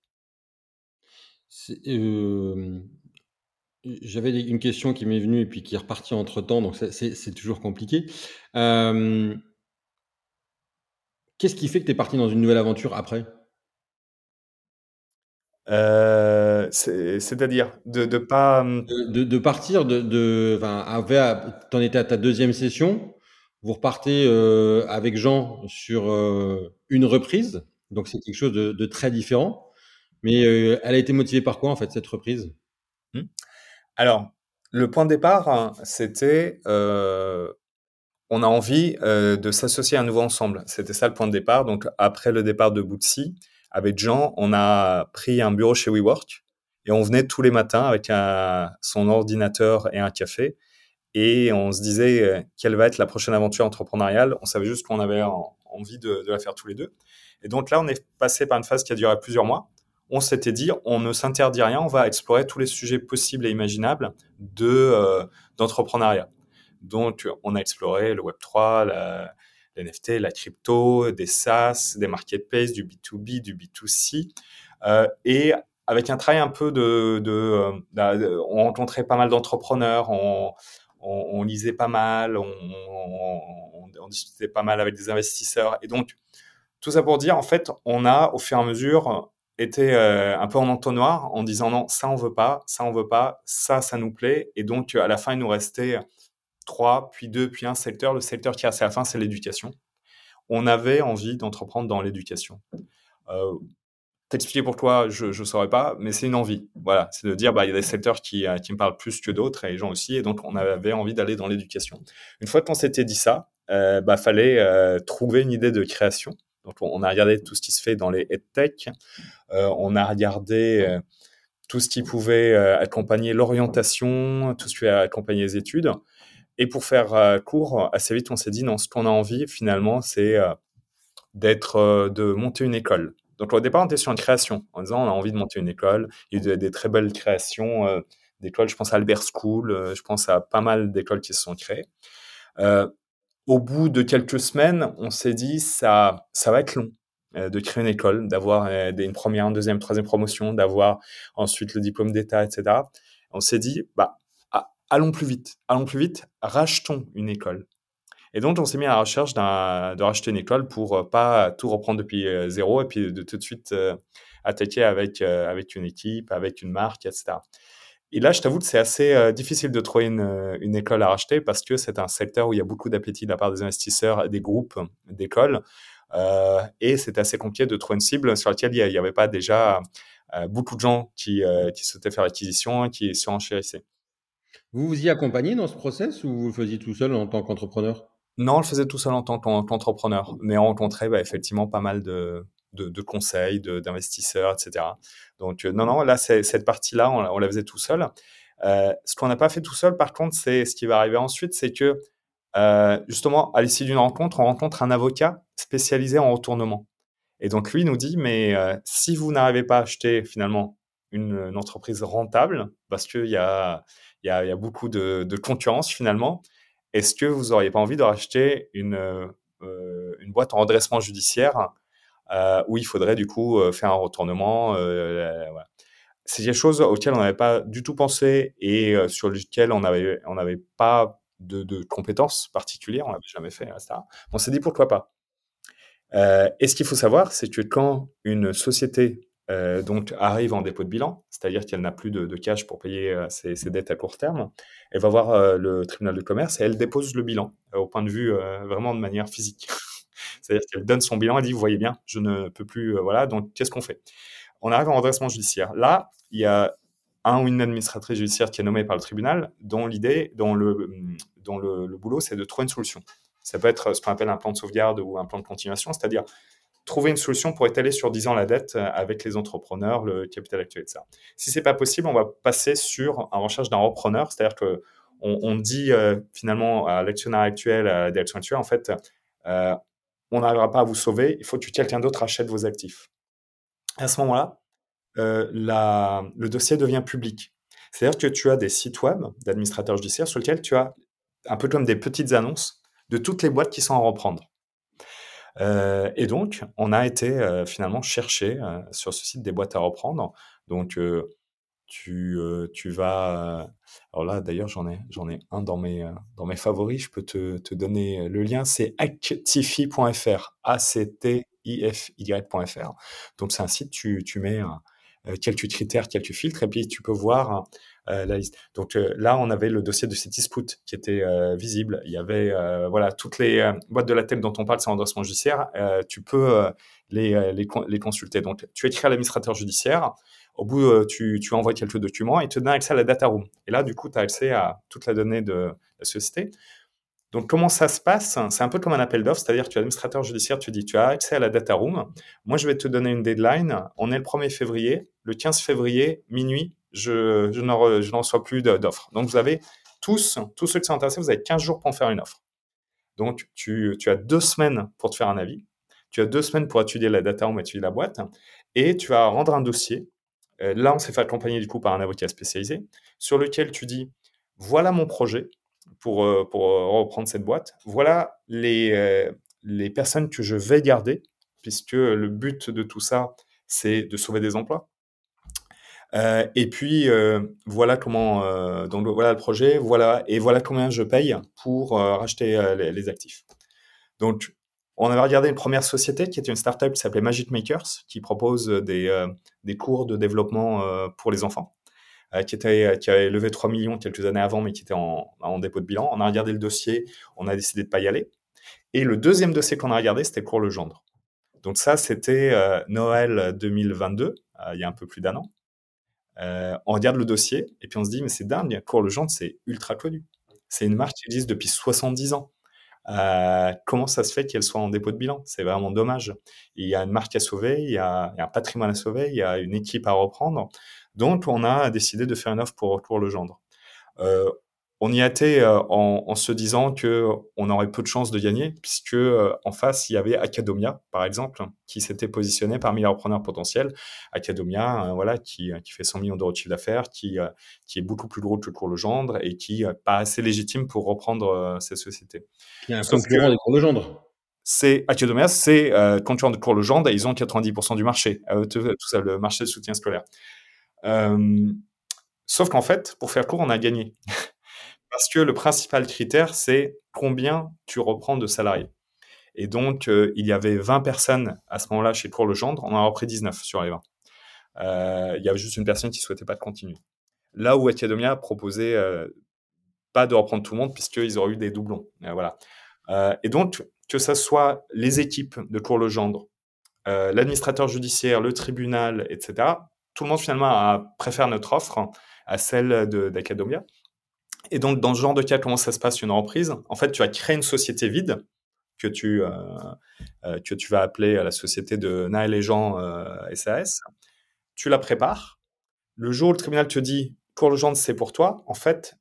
J'avais une question qui m'est venue et puis qui est repartie entre temps, donc c'est toujours compliqué. Qu'est-ce qui fait que tu es parti dans une nouvelle aventure après? Euh, c'est-à-dire de, de pas hum, de, de, partir de, de t'en étais à ta deuxième session, vous repartez euh, avec Jean sur euh, une reprise, donc c'est quelque chose de, très différent. Mais elle a été motivée par quoi en fait cette reprise? Mmh. Alors le point de départ, hein, c'était on a envie de s'associer à nouveau ensemble. C'était ça le point de départ. Donc après le départ de Bootsy, avec Jean, on a pris un bureau chez WeWork et on venait tous les matins avec son ordinateur et un café et on se disait euh, quelle va être la prochaine aventure entrepreneuriale? On savait juste qu'on avait envie de, la faire tous les deux. Et donc là, on est passé par une phase qui a duré plusieurs mois. On s'était dit, on ne s'interdit rien, on va explorer tous les sujets possibles et imaginables de euh, d'entrepreneuriat. Donc, on a exploré le Web 3, la, NFT, la crypto, des SaaS, des marketplaces, du B2B, du B2C. Euh, et avec un travail un peu de, euh, bah, on rencontrait pas mal d'entrepreneurs, on, lisait pas mal, on, on, discutait pas mal avec des investisseurs. Et donc, tout ça pour dire, en fait, on a au fur et à mesure été euh, un peu en entonnoir en disant non, ça on veut pas, ça on veut pas, ça ça nous plaît. Et donc, à la fin, il nous restait trois, puis deux, puis un secteur. Le secteur qui reste à la fin, c'est l'éducation. On avait envie d'entreprendre dans l'éducation. Euh, T'expliquer pourquoi, je ne saurais pas, mais c'est une envie. Voilà, c'est de dire, bah, il y a des secteurs qui, euh, qui me parlent plus que d'autres, et les gens aussi, et donc on avait envie d'aller dans l'éducation. Une fois qu'on s'était dit ça, euh, bah, fallait euh, trouver une idée de création. Donc on a regardé tout ce qui se fait dans les EdTech, on a regardé tout ce qui pouvait accompagner l'orientation, tout ce qui pouvait accompagner les études. Et pour faire euh, court, assez vite, on s'est dit, non, ce qu'on a envie, finalement, c'est euh, d'être, euh, de monter une école. Donc au départ, on était sur une création, en disant, on a envie de monter une école. Il y a eu des, très belles créations d'écoles. Je pense à Albert School, je pense à pas mal d'écoles qui se sont créées. au bout de quelques semaines, on s'est dit, ça, ça va être long de créer une école, d'avoir une première, une deuxième, troisième promotion, d'avoir ensuite le diplôme d'État, etc. On s'est dit, bah, allons plus vite, allons plus vite, rachetons une école. Et donc, on s'est mis à la recherche de racheter une école pour euh, pas tout reprendre depuis euh, zéro et puis de tout de suite euh, attaquer avec, avec une équipe, avec une marque, etc. Et là, je t'avoue que c'est assez difficile de trouver une, école à racheter parce que c'est un secteur où il y a beaucoup d'appétit de la part des investisseurs, des groupes, d'écoles. et c'est assez compliqué de trouver une cible sur laquelle il n'y avait pas déjà beaucoup de gens qui, qui souhaitaient faire l'acquisition, qui surenchérissaient. Vous vous y accompagnez dans ce process ou vous le faisiez tout seul en tant qu'entrepreneur? Non, je faisais tout seul en tant qu'entrepreneur, mais on rencontrait bah, effectivement pas mal de, conseils, d'investisseurs, etc. Donc euh, non, non, là, cette partie-là, on, la faisait tout seul. Euh, ce qu'on n'a pas fait tout seul, par contre, c'est ce qui va arriver ensuite, c'est que euh, justement, à l'issue d'une rencontre, on rencontre un avocat spécialisé en retournement. Et donc lui nous dit, mais si vous n'arrivez pas à acheter finalement une entreprise rentable, parce qu'il y a il y a, beaucoup de, concurrence finalement. Est-ce que vous n'auriez pas envie de racheter une, euh, une boîte en redressement judiciaire euh, où il faudrait du coup euh, faire un retournement C'est des choses auxquelles on n'avait pas du tout pensé et sur lesquelles on n'avait pas de, compétences particulières, on l'avait jamais fait, etc. On s'est dit pourquoi pas. et ce qu'il faut savoir, c'est que quand une société euh, donc arrive en dépôt de bilan, c'est-à-dire qu'elle n'a plus de, cash pour payer euh, ses, dettes à court terme. Elle va voir euh, le tribunal de commerce et elle dépose le bilan au point de vue vraiment de manière physique. c'est-à-dire qu'elle donne son bilan et dit, vous voyez bien, je ne peux plus, voilà, donc qu'est-ce qu'on fait? On arrive en redressement judiciaire. Là, il y a un ou une administratrice judiciaire qui est nommée par le tribunal, dont l'idée, dont le, le boulot, c'est de trouver une solution. Ça peut être ce qu'on appelle un plan de sauvegarde ou un plan de continuation, c'est-à-dire trouver une solution pour étaler sur 10 ans la dette euh, avec les entrepreneurs, le capital actuel, etc. Si c'est pas possible, on va passer sur un recherche d'un repreneur, c'est-à-dire que on, dit euh, finalement à l'actionnaire actuel, à direction actuelle, en fait, euh, on n'arrivera pas à vous sauver, il faut que quelqu'un d'autre achète vos actifs. À ce moment-là, le dossier devient public. C'est-à-dire que tu as des sites web d'administrateurs judiciaires sur lesquels tu as un peu comme des petites annonces de toutes les boîtes qui sont à reprendre. Euh, et donc, on a été euh, finalement chercher euh, sur ce site des boîtes à reprendre. Donc, tu, tu vas. alors là, d'ailleurs, j'en ai, ai un dans mes, dans mes favoris. Je peux te, te donner le lien. C'est actify.fr. A-C-T-I-F-Y.fr. Donc, c'est un site, tu, tu mets quelques critères, quelques filtres, et puis tu peux voir liste. Donc euh, là, on avait le dossier de Citisput qui était euh, visible. Il y avait voilà toutes les boîtes de la tête dont on parle, c'est endossement judiciaire. tu peux les, consulter. Donc tu écris à l'administrateur judiciaire. Au bout, tu, envoies quelques documents et te donne accès à la data room. Et là, du coup, tu as accès à toute la donnée de la société. Donc, comment ça se passe? C'est un peu comme un appel d'offres, c'est-à-dire que tu es administrateur judiciaire, tu dis tu as accès à la data room. Moi, je vais te donner une deadline. On est le 1er février. Le 15 février, minuit, je, je n'en reçois plus d'offres. Donc, vous avez tous, tous ceux qui sont intéressés, vous avez 15 jours pour en faire une offre. Donc, tu, tu as deux semaines pour te faire un avis. Tu as deux semaines pour étudier la data room, étudier la boîte. Et tu vas rendre un dossier. Euh, là, on s'est fait accompagner du coup par un avocat spécialisé sur lequel tu dis voilà mon projet pour, euh, pour euh, reprendre cette boîte. Voilà les, les personnes que je vais garder, puisque le but de tout ça, c'est de sauver des emplois. Et puis voilà comment donc voilà le projet, voilà et voilà combien je paye pour racheter les, actifs. Donc on avait regardé une première société qui était une startup qui s'appelait Magic Makers, qui propose des, des cours de développement pour les enfants. Euh, qui, était, qui avait levé 3 millions quelques années avant, mais qui était en, dépôt de bilan. On a regardé le dossier, on a décidé de pas y aller. Et le deuxième dossier qu'on a regardé, c'était Cours le Gendre. Donc ça, c'était euh, Noël 2022, euh, il y a un peu plus d'un an. Euh, on regarde le dossier et puis on se dit, mais c'est dingue, Cours le Gendre, c'est ultra connu. C'est une marque qui existe depuis 70 ans. Euh, comment ça se fait qu'elle soit en dépôt de bilan? C'est vraiment dommage. Il y a une marque à sauver, il y, a, un patrimoine à sauver, il y a une équipe à reprendre. Donc, on a décidé de faire une offre pour le Gendre. On y été euh, en, se disant que on aurait peu de chances de gagner, puisque euh, en face il y avait Acadomia, par exemple, qui s'était positionné parmi les repreneurs potentiels. Acadomia, voilà, qui, qui, fait 100 millions d'euros de chiffre d'affaires, qui, qui est beaucoup plus gros que Cours le Gendre et qui n'est pas assez légitime pour reprendre ces sociétés. Il y a un concurrent des Cours le Gendre c'est Acadomia, c'est concurrent de Cours le Gendre et ils ont 90% du marché, tout, ça, le marché de soutien scolaire. Euh, sauf qu'en fait, pour faire court, on a gagné. Parce que le principal critère, c'est combien tu reprends de salariés. Et donc, euh, il y avait 20 personnes à ce moment-là chez Cours le Gendre, on en a repris 19 sur les 20. Euh, il y avait juste une personne qui ne souhaitait pas de continuer. Là où Acadomia proposait pas de reprendre tout le monde, puisqu'ils auraient eu des doublons. voilà. et donc, que ce soit les équipes de Cours le Gendre, l'administrateur judiciaire, le tribunal, etc., tout le monde finalement préfère notre offre à celle d'Academia. Et donc, dans ce genre de cas, comment ça se passe une reprise? En fait, tu vas créer une société vide que tu, euh, euh, que tu vas appeler la société de Naël et Jean SAS. Euh, tu la prépares. Le jour où le tribunal te dit pour le genre c'est pour toi, en fait,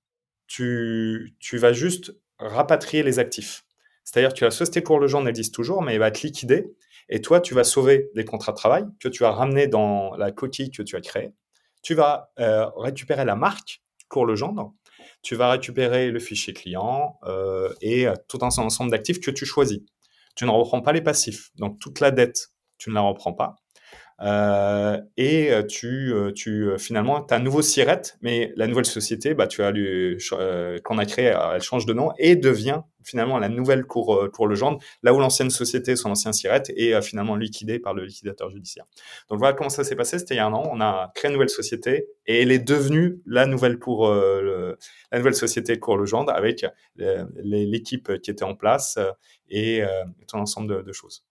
tu, tu vas juste rapatrier les actifs. C'est-à-dire que la société pour le genre existe toujours, mais elle va te liquider et toi, tu vas sauver des contrats de travail que tu as ramenés dans la coquille que tu as créée. Tu vas récupérer la marque pour le. Tu vas récupérer le fichier client euh, et euh, tout un ensemble d'actifs que tu choisis. Tu ne reprends pas les passifs. Donc, toute la dette, tu ne la reprends pas. Euh, et euh, tu, euh, tu finalement, tu as un nouveau SIRET, mais la nouvelle société, bah, tu as qu'on a créée, elle change de nom et devient finalement la nouvelle cour, cour Legendre, là où l'ancienne société, son ancien SIRET, est finalement liquidée par le liquidateur judiciaire. Donc voilà comment ça s'est passé. C'était il y a un an. On a créé une nouvelle société et elle est devenue la nouvelle cour, la nouvelle société Cour Legendre avec l'équipe qui était en place et tout un ensemble de, choses.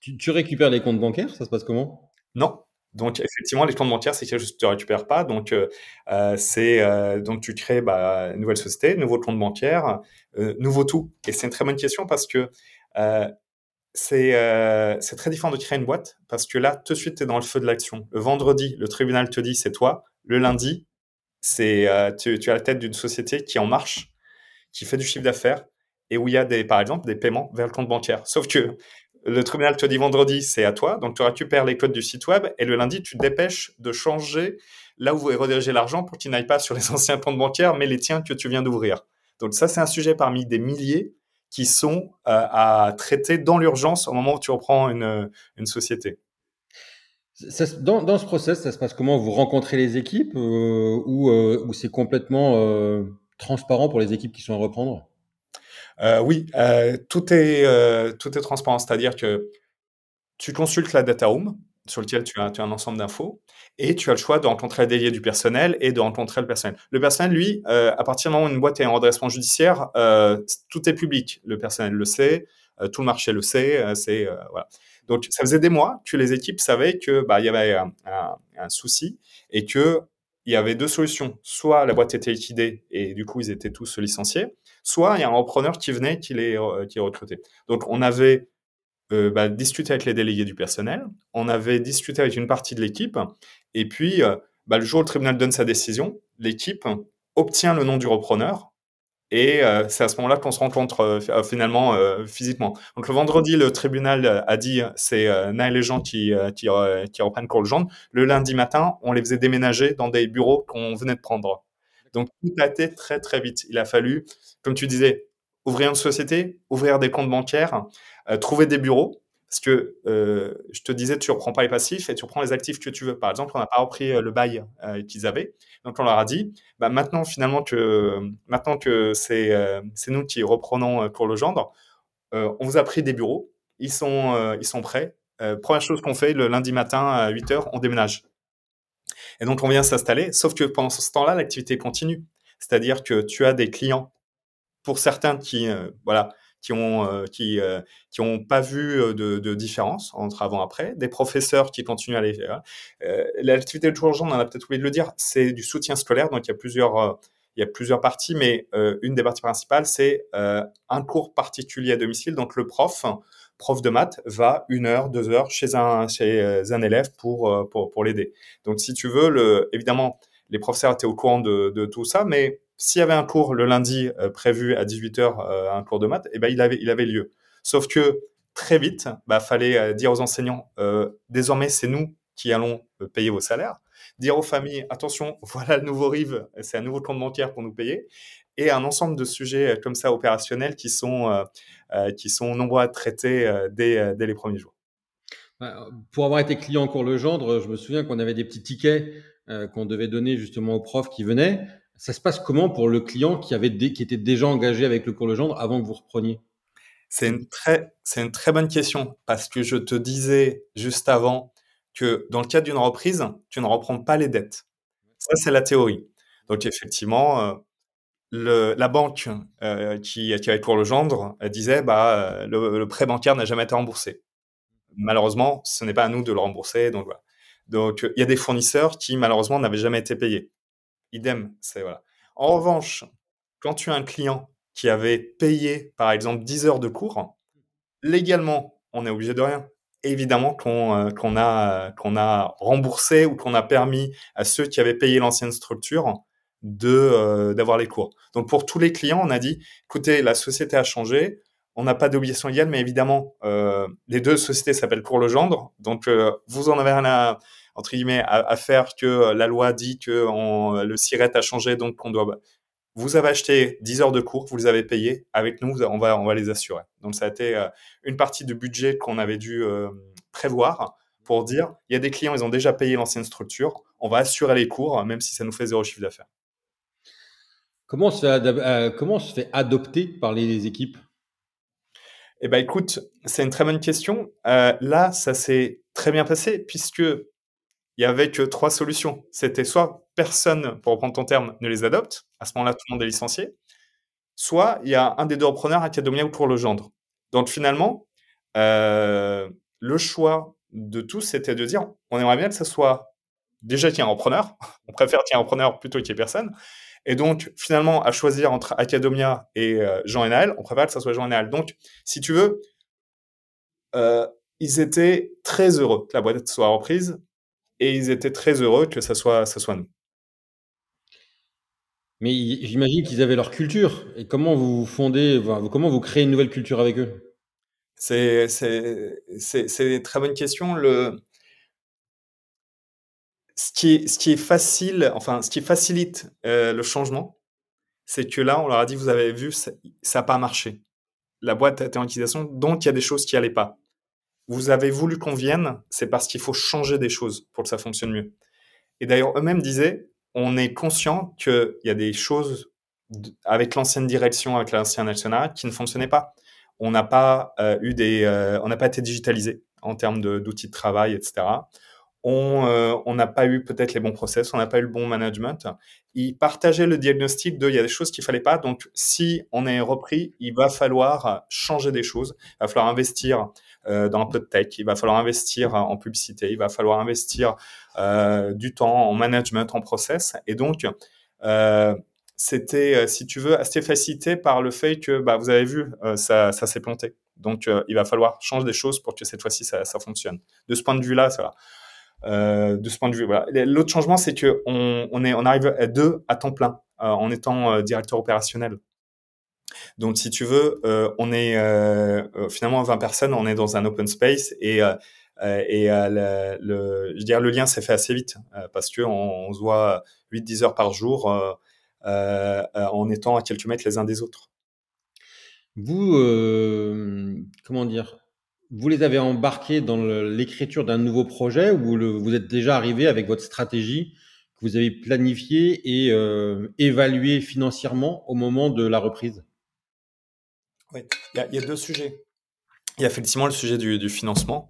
Tu récupères les comptes bancaires? Ça se passe comment? Non. Donc effectivement, les comptes bancaires, c'est quelque chose que tu ne récupères pas. Donc euh, euh, c'est euh, donc tu crées bah, une nouvelle société, nouveau compte bancaire, nouveau tout. Et c'est une très bonne question parce que c'est c'est très différent de créer une boîte parce que là, tout de suite, tu es dans le feu de l'action. Le vendredi, le tribunal te dit c'est toi. Le lundi, c'est tu, tu, as la tête d'une société qui est en marche, qui fait du chiffre d'affaires et où il y a des, par exemple des paiements vers le compte bancaire. Sauf que le tribunal te dit vendredi, c'est à toi, donc tu récupères les codes du site web et le lundi, tu te dépêches de changer là où vous rediriger l'argent pour qu'il n'aille pas sur les anciens comptes bancaires, mais les tiens que tu viens d'ouvrir. Donc ça, c'est un sujet parmi des milliers qui sont euh, à traiter dans l'urgence au moment où tu reprends une, une société. dans, dans, ce process, ça se passe comment? Vous rencontrez les équipes euh, ou, euh, ou c'est complètement euh, transparent pour les équipes qui sont à reprendre? Euh, Oui, euh, tout, est, tout est transparent. C'est-à-dire que tu consultes la data room sur lequel tu as, tu as un ensemble d'infos et tu as le choix de rencontrer le délégué du personnel et de rencontrer le personnel. Le personnel, lui, euh, à partir du moment où une boîte est en redressement judiciaire, euh, tout est public. Le personnel le sait, euh, tout le marché le sait. c'est voilà. Donc, ça faisait des mois que les équipes savaient que bah, y avait un souci et que il y avait deux solutions. Soit la boîte était liquidée et du coup ils étaient tous licenciés, soit il y a un repreneur qui venait qui les, qui les recrutait. Donc on avait euh, bah, discuté avec les délégués du personnel, on avait discuté avec une partie de l'équipe, et puis euh, bah, le jour où le tribunal donne sa décision, l'équipe obtient le nom du repreneur, et euh, c'est à ce moment-là qu'on se rencontre euh, euh, finalement physiquement. Donc le vendredi, le tribunal a dit c'est Naël et Jean qui, qui, qui reprennent cours le lundi matin, on les faisait déménager dans des bureaux qu'on venait de prendre. Donc tout a été très très vite. Il a fallu, comme tu disais, ouvrir une société, ouvrir des comptes bancaires, trouver des bureaux. Parce que euh, je te disais, tu reprends pas les passifs et tu reprends les actifs que tu veux. Par exemple, on n'a pas repris euh, le bail euh, qu'ils avaient. Donc on leur a dit, bah, maintenant finalement que maintenant que c'est nous qui reprenons pour le gendre, on vous a pris des bureaux. Ils sont ils sont prêts. première chose qu'on fait le lundi matin à 8 heures, on déménage. Et donc on vient s'installer. Sauf que pendant ce temps-là, l'activité continue. C'est-à-dire que tu as des clients pour certains qui, voilà, qui ont euh, qui euh, qui ont pas vu de, de, différence entre avant et après, des professeurs qui continuent à les faire. L'activité de jour on en a peut-être oublié de le dire, c'est du soutien scolaire, donc il y a plusieurs il y a plusieurs parties, mais euh, une des parties principales, c'est euh, un cours particulier à domicile. Donc le prof, prof de maths, va une heure, deux heures chez un, chez un élève pour, pour, pour l'aider. Donc si tu veux, le, évidemment, les professeurs étaient au courant de, de tout ça, mais s'il y avait un cours le lundi euh, prévu à 18h, euh, un cours de maths, eh ben, il, avait, il avait lieu. Sauf que très vite, bah, fallait euh, dire aux enseignants, désormais c'est nous qui allons payer vos salaires. Dire aux familles, attention, voilà le nouveau RIV, c'est un nouveau compte bancaire pour nous payer. Et un ensemble de sujets comme ça opérationnels qui sont, qui sont nombreux à traiter dès, dès les premiers jours. Bah, pour avoir été client en cours Legendre, je me souviens qu'on avait des petits tickets qu'on devait donner justement aux profs qui venaient. Ça se passe comment pour le client qui, avait qui était déjà engagé avec le cours Legendre avant que vous repreniez? C'est une, très, une très bonne question parce que je te disais juste avant que dans le cadre d'une reprise, tu ne reprends pas les dettes. Ça, c'est la théorie. Donc effectivement, euh, le, la banque euh, qui, qui avait cours Legendre disait bah, le, le prêt bancaire n'a jamais été remboursé. Malheureusement, ce n'est pas à nous de le rembourser. Donc. Donc il y a des fournisseurs qui malheureusement n'avaient jamais été payés idem. C'est voilà. En revanche, quand tu as un client qui avait payé, par exemple, 10 heures de cours, légalement, on est obligé de rien. Évidemment qu'on euh, a, qu'on a remboursé ou qu'on a permis à ceux qui avaient payé l'ancienne structure de euh, d'avoir les cours. Donc pour tous les clients, on a dit, écoutez, la société a changé, on n'a pas d'obligation légale, mais évidemment, euh, les deux sociétés s'appellent Cours Legendre, donc euh, vous en avez rien à, entre guillemets, à, à, faire que euh, la loi dit que on, le SIRET a changé, donc on doit. Vous avez acheté 10 heures de cours, vous les avez payées. Avec nous, on va, on va les assurer. Donc, ça a été euh, une partie du budget qu'on avait dû euh, prévoir pour dire il y a des clients, ils ont déjà payé l'ancienne structure, on va assurer les cours, même si ça nous fait zéro chiffre d'affaires. Comment on se fait, euh, comment on se fait adopter par les, les équipes? Eh ben, écoute, c'est une très bonne question. Euh, là, ça s'est très bien passé puisque il y avait que trois solutions. C'était soit personne, pour reprendre ton terme, ne les adopte, à ce moment-là, tout le monde est licencié, soit il y a un des deux repreneurs, Acadomia ou Cours Legendre. Donc finalement, euh, le choix de tous, c'était de dire, on aimerait bien que ce soit déjà qu'il y ait un repreneur, on préfère qu'il y ait un repreneur plutôt qu'il y ait personne, et donc, finalement, à choisir entre Acadomia et euh, Jean et Naël, on préfère que ce soit Jean et Naël. Donc, si tu veux, euh, ils étaient très heureux que la boîte soit reprise et ils étaient très heureux que ça soit, ça soit nous. Mais j'imagine qu'ils avaient leur culture. Et comment vous fondez, comment vous créez une nouvelle culture avec eux? C'est une très bonne question. Le, ce qui est, ce qui est facile, enfin, ce qui facilite euh, le changement, c'est que là, on leur a dit, vous avez vu, ça n'a pas marché. La boîte a été en utilisation, donc il y a des choses qui n'allaient pas. Vous avez voulu qu'on vienne, c'est parce qu'il faut changer des choses pour que ça fonctionne mieux. Et d'ailleurs, eux-mêmes disaient, on est conscient qu'il y a des choses avec l'ancienne direction, avec l'ancien national, qui ne fonctionnaient pas. On n'a pas euh, eu des, euh, on n'a pas été digitalisé en termes d'outils de, travail, etc euh, on n'a pas eu peut-être les bons process, on n'a pas eu le bon management. Ils partageaient le diagnostic de il y a des choses qu'il fallait pas. Donc, si on est repris, il va falloir changer des choses. Il va falloir investir dans un peu de tech. Il va falloir investir en publicité. Il va falloir investir euh, du temps en management, en process. Et donc, c'était, si tu veux, assez facilité par le fait que, bah, vous avez vu, ça, ça s'est planté. Donc, il va falloir changer des choses pour que cette fois-ci, ça, ça fonctionne. De ce point de vue-là, ça va. Euh, de ce point de vue. Voilà. L'autre changement, c'est que on, on, est, on arrive à deux à temps plein euh, en étant euh, directeur opérationnel. Donc, si tu veux, on est finalement 20 personnes, on est dans un open space et le, je dire, le lien s'est fait assez vite parce que on, se voit 8-10 heures par jour en étant à quelques mètres les uns des autres. Vous, comment dire, vous les avez embarqués dans l'écriture d'un nouveau projet ou vous êtes déjà arrivé avec votre stratégie que vous avez planifiée et euh, évaluée financièrement au moment de la reprise? Il y, a deux sujets. Il y a effectivement le sujet du, financement.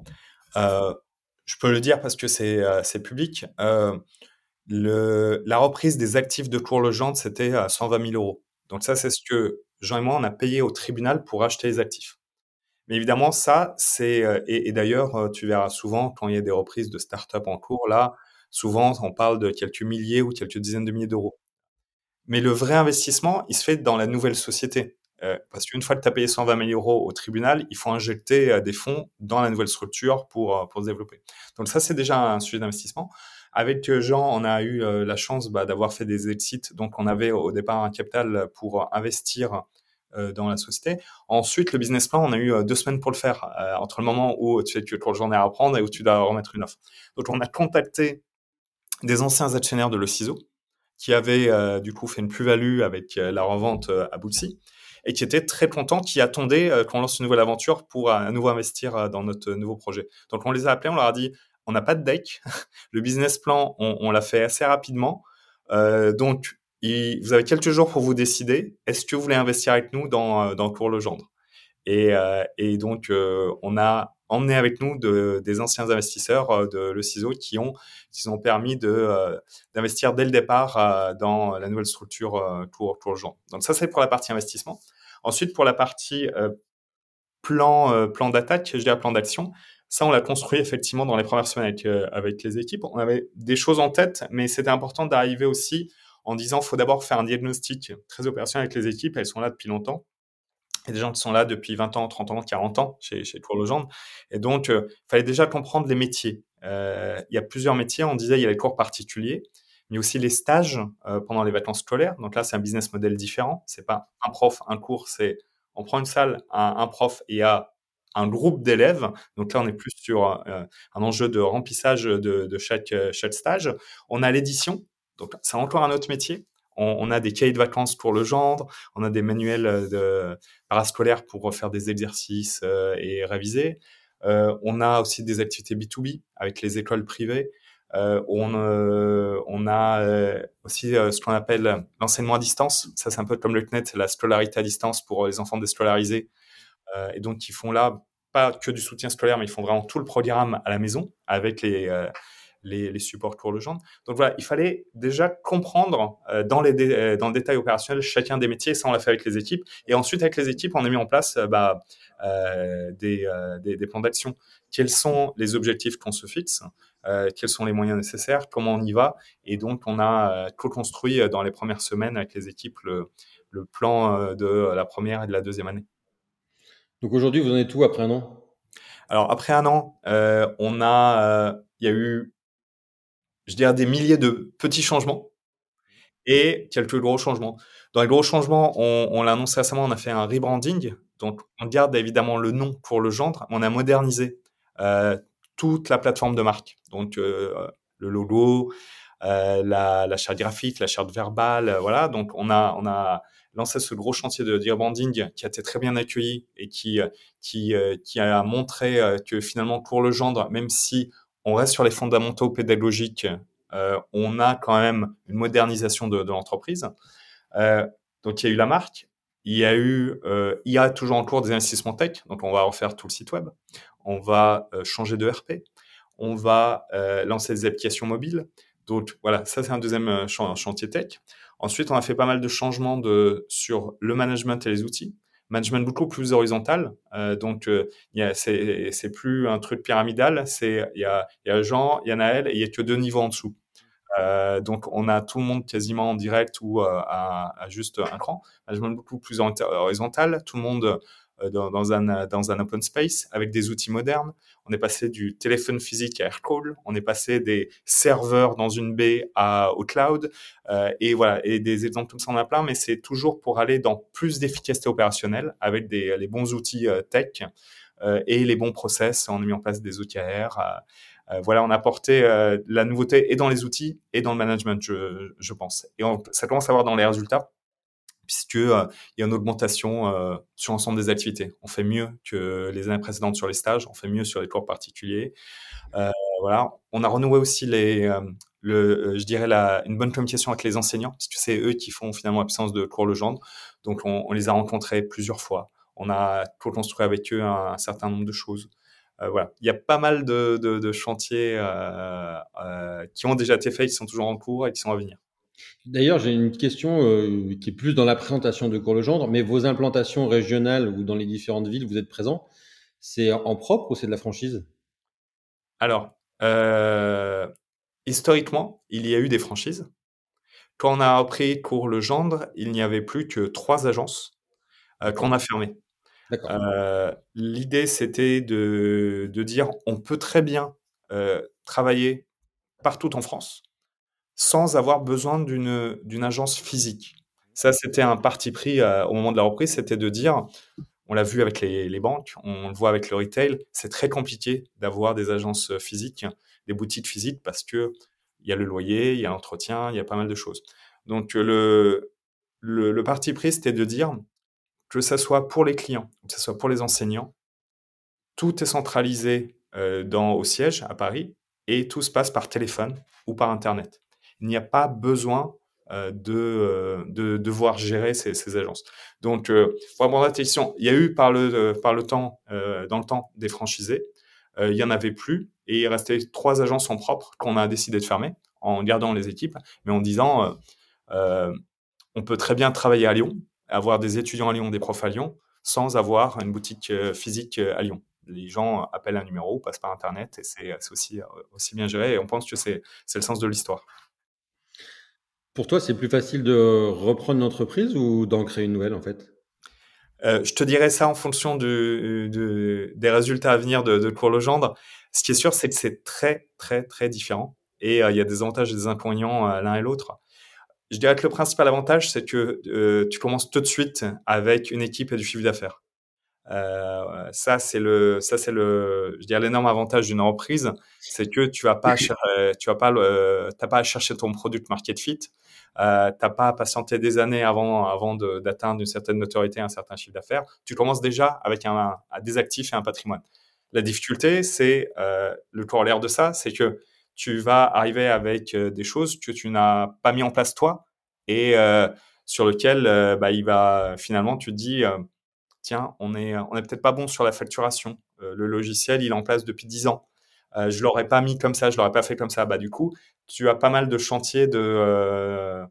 Euh, je peux le dire parce que c'est euh, public. Le, la reprise des actifs de Cours-Legendre, c'était à 120 000 euros. Donc ça, c'est ce que Jean et moi, on a payé au tribunal pour acheter les actifs. Mais évidemment, ça, c'est euh, et, d'ailleurs, euh, tu verras souvent quand il y a des reprises de start-up en cours, là, souvent, on parle de quelques milliers ou quelques dizaines de milliers d'euros. Mais le vrai investissement, il se fait dans la nouvelle société. Euh, parce qu'une fois que tu as payé 120 000 euros au tribunal, il faut injecter des fonds dans la nouvelle structure pour, pour se développer. Donc ça, c'est déjà un sujet d'investissement. Avec Jean, on a eu la chance bah, d'avoir fait des exits. Donc on avait au départ un capital pour investir euh, dans la société. Ensuite, le business plan, on a eu euh, deux semaines pour le faire, euh, entre le moment où tu sais que tu journée à apprendre et où tu dois remettre une offre. Donc, on a contacté des anciens actionnaires de Le Ciseau qui avaient du coup fait une plus-value avec la revente à Bootsy et qui étaient très contents, qui attendaient qu'on lance une nouvelle aventure pour à nouveau investir dans notre nouveau projet. Donc, on les a appelés, on leur a dit, on n'a pas de deck, le business plan, on, l'a fait assez rapidement. donc, vous avez quelques jours pour vous décider. Est-ce que vous voulez investir avec nous dans, euh, dans Cours Legendre? Et, euh, et donc, euh, on a emmené avec nous de, des anciens investisseurs de Le Ciseau qui ont, qui ont permis d'investir dès le départ dans la nouvelle structure Cours Legendre. Donc ça, c'est pour la partie investissement. Ensuite, pour la partie plan, plan d'attaque, je dirais plan d'action, ça, on l'a construit effectivement dans les premières semaines avec, avec les équipes. On avait des choses en tête, mais c'était important d'arriver aussi en disant faut d'abord faire un diagnostic très opérationnel avec les équipes, elles sont là depuis longtemps. Il y a des gens qui sont là depuis 20 ans, 30 ans, 40 ans chez, chez Cours Legendre. Et donc, il euh, fallait déjà comprendre les métiers. Euh, il y a plusieurs métiers. On disait il y a les cours particuliers, mais aussi les stages euh, pendant les vacances scolaires. Donc là, c'est un business model différent. C'est pas un prof, un cours. C'est on prend une salle, un, un prof et a un groupe d'élèves. Donc là, on est plus sur un enjeu de remplissage de, de chaque, chaque stage. On a l'édition. Donc, c'est encore un autre métier. On, a des cahiers de vacances pour le gendre, on a des manuels euh, de parascolaires pour faire des exercices euh, et réviser. Euh, on a aussi des activités B2B avec les écoles privées. on, a aussi ce qu'on appelle l'enseignement à distance. Ça, c'est un peu comme le CNET, la scolarité à distance pour les enfants déscolarisés. et donc, ils font là pas que du soutien scolaire, mais ils font vraiment tout le programme à la maison avec les, les, supports pour le genre. Donc voilà, il fallait déjà comprendre euh, dans, les euh, dans le détail opérationnel chacun des métiers, ça on l'a fait avec les équipes. Et ensuite avec les équipes, on a mis en place euh, bah, des, des, plans d'action. Quels sont les objectifs qu'on se fixe Quels sont les moyens nécessaires Comment on y va Et donc on a co-construit dans les premières semaines avec les équipes le, le plan de la première et de la deuxième année. Donc aujourd'hui, vous en êtes où après un an? Alors après un an, on a, il y a eu je dirais, des milliers de petits changements et quelques gros changements. Dans les gros changements, on, l'a annoncé récemment, on a fait un rebranding. Donc, on garde évidemment le nom pour le gendre, on a modernisé toute la plateforme de marque. Donc, le logo, la, la, charte graphique, la charte verbale, voilà. Donc, on a, on a lancé ce gros chantier de dear branding qui a été très bien accueilli et qui, qui, qui a montré que finalement, pour le gendre, même si on reste sur les fondamentaux pédagogiques, on a quand même une modernisation de, l'entreprise. donc, il y a eu la marque, il y a eu, euh, il y a toujours en cours des investissements tech, donc on va refaire tout le site web, on va euh, changer de RP, on va euh, lancer des applications mobiles. Donc voilà, ça c'est un deuxième chantier tech. Ensuite, on a fait pas mal de changements sur le management et les outils. Management beaucoup plus horizontal, donc c'est plus un truc pyramidal. C'est il y a, y a Jean, il y a Naël et il y a que deux niveaux en dessous. Euh, donc, on a tout le monde quasiment en direct ou euh, à, juste un cran. Management beaucoup plus horizontal, tout le monde euh, dans, un, dans un open space avec des outils modernes. On est passé du téléphone physique à AirCall, on est passé des serveurs dans une baie à, au cloud, et voilà, et des exemples comme ça on a plein, mais c'est toujours pour aller dans plus d'efficacité opérationnelle avec les bons outils tech et les bons process. On a mis en place des AR, euh, voilà, on a apporté euh, la nouveauté et dans les outils et dans le management, je, pense. Et ça commence à voir dans les résultats puisque euh, il y a une augmentation sur l'ensemble des activités. On fait mieux que les années précédentes sur les stages, on fait mieux sur les cours particuliers. voilà, on a renoué aussi les, le, je dirais une bonne communication avec les enseignants, puisque c'est eux qui font finalement l'absence de cours Legendre. Donc on, les a rencontrés plusieurs fois. On a co-construit avec eux un certain nombre de choses. Euh, voilà, il y a pas mal de, chantiers euh, euh, qui ont déjà été faits, qui sont toujours en cours et qui sont à venir. D'ailleurs, j'ai une question qui est plus dans la présentation de Cours Legendre, mais vos implantations régionales ou dans les différentes villes où vous êtes présents, c'est en propre ou c'est de la franchise? Alors, historiquement, il y a eu des franchises. Quand on a repris Cours Legendre, il n'y avait plus que trois agences qu'on a fermées. Euh, l'idée, c'était de, dire on peut très bien euh, travailler partout en France sans avoir besoin d'une agence physique. Ça, c'était un parti pris euh, au moment de la reprise, c'était de dire, on l'a vu avec les, banques, on le voit avec le retail, c'est très compliqué d'avoir des agences physiques, des boutiques physiques, parce que il y a le loyer, il y a l'entretien, il y a pas mal de choses. Donc le, le, le parti pris, c'était de dire, que ce soit pour les clients, que ce soit pour les enseignants, tout est centralisé euh, dans, au siège à Paris et tout se passe par téléphone ou par Internet. Il n'y a pas besoin euh, euh, de, devoir gérer ces, agences. Donc, pour répondre à il y a eu par le, par le temps, dans le temps des franchisés, il n'y en avait plus et il restait trois agences en propre qu'on a décidé de fermer en gardant les équipes, mais en disant on peut très bien travailler à Lyon, avoir des étudiants à Lyon, des profs à Lyon, sans avoir une boutique euh, physique euh, à Lyon. Les gens appellent un numéro, passent par Internet, et c'est aussi, euh, aussi bien géré, et on pense que c'est le sens de l'histoire. Pour toi, c'est plus facile de reprendre une entreprise ou d'en créer une nouvelle, en fait? Je te dirais ça en fonction des résultats à venir de, de Legendre. Ce qui est sûr, c'est que c'est très, très, très différent. Et il y a des avantages et des inconvénients l'un et l'autre je dirais que le principal avantage, c'est que euh, tu commences tout de suite avec une équipe et du chiffre d'affaires. Euh, ça, c'est le, ça c'est le, je dirais l'énorme avantage d'une reprise, c'est que tu vas pas, tu vas pas, t'as pas à chercher ton product market fit, euh, t'as pas à patienter des années avant, avant d'atteindre une certaine notoriété, un certain chiffre d'affaires. Tu commences déjà avec un, des actifs et un patrimoine. La difficulté, c'est euh, le corollaire de ça, c'est que tu vas arriver avec euh, des choses que tu n'as pas mis en place toi et euh, sur lequel bah, il va finalement tu te dis tiens on est on est peut-être pas bon sur la facturation. Le logiciel il est en place depuis 10 ans. Je l'aurais pas mis comme ça je l'aurais pas fait comme ça. Bah du coup tu as pas mal de chantiers de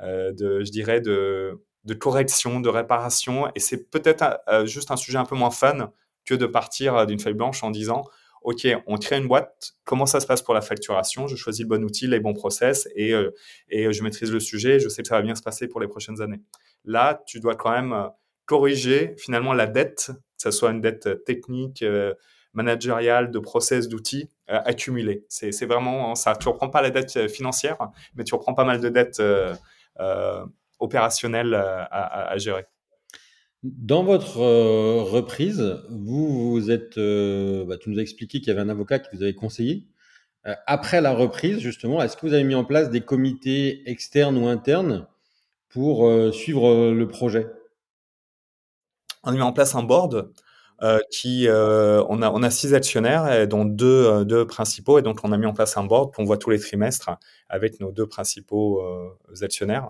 de je dirais de de correction de réparation. Et c'est peut-être juste un sujet un peu moins fun que de partir d'une feuille blanche en disant OK, on crée une boîte, comment ça se passe pour la facturation? Je choisis le bon outil, les bons process et, euh, et je maîtrise le sujet, je sais que ça va bien se passer pour les prochaines années. Là, tu dois quand même euh, corriger finalement la dette, que ce soit une dette technique, euh, managériale, de process, d'outils accumulés. C'est vraiment ça. Tu ne reprends pas la dette financière, mais tu reprends pas mal de dettes opérationnelles à, à gérer. Dans votre reprise, vous vous êtes, bah, tu nous as expliqué qu'il y avait un avocat qui vous avait conseillé. après la reprise, justement, est-ce que vous avez mis en place des comités externes ou internes pour suivre le projet? On a mis en place un board euh, qui, euh, on, a, six actionnaires, dont deux, euh, deux principaux, et donc on a mis en place un board qu'on voit tous les trimestres avec nos deux principaux actionnaires.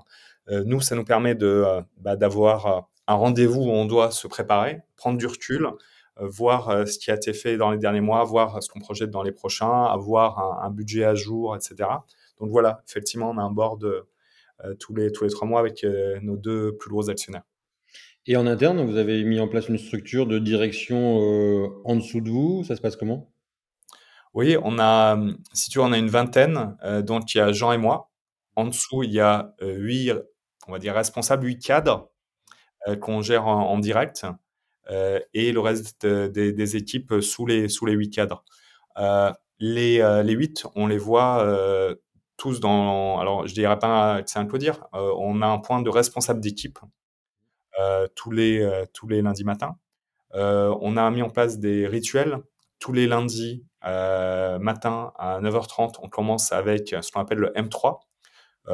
nous, ça nous permet de bah, d'avoir un rendez-vous où on doit se préparer, prendre du recul, voir ce qui a été fait dans les derniers mois, voir ce qu'on projette dans les prochains, avoir un, un, budget à jour, etc. Donc voilà, effectivement, on a un board tous, les, tous les trois mois avec nos deux plus gros actionnaires. Et en interne, vous avez mis en place une structure de direction euh, en dessous de vous. Ça se passe comment? Oui, on a, si tu veux, on a une vingtaine. Euh, donc, il y a Jean et moi. En dessous, il y a euh, huit, on va dire, responsables, huit cadres qu'on gère en, direct. et le reste des, équipes sous les, sous les huit cadres. les, les huit, on les voit tous dans. Alors, je dirais pas que c'est un dire. on a un point de responsable d'équipe euh, tous, les, euh, tous les lundis matins. Euh, on a mis en place des rituels tous les lundis matin à 9h30. On commence avec ce qu'on appelle le M3,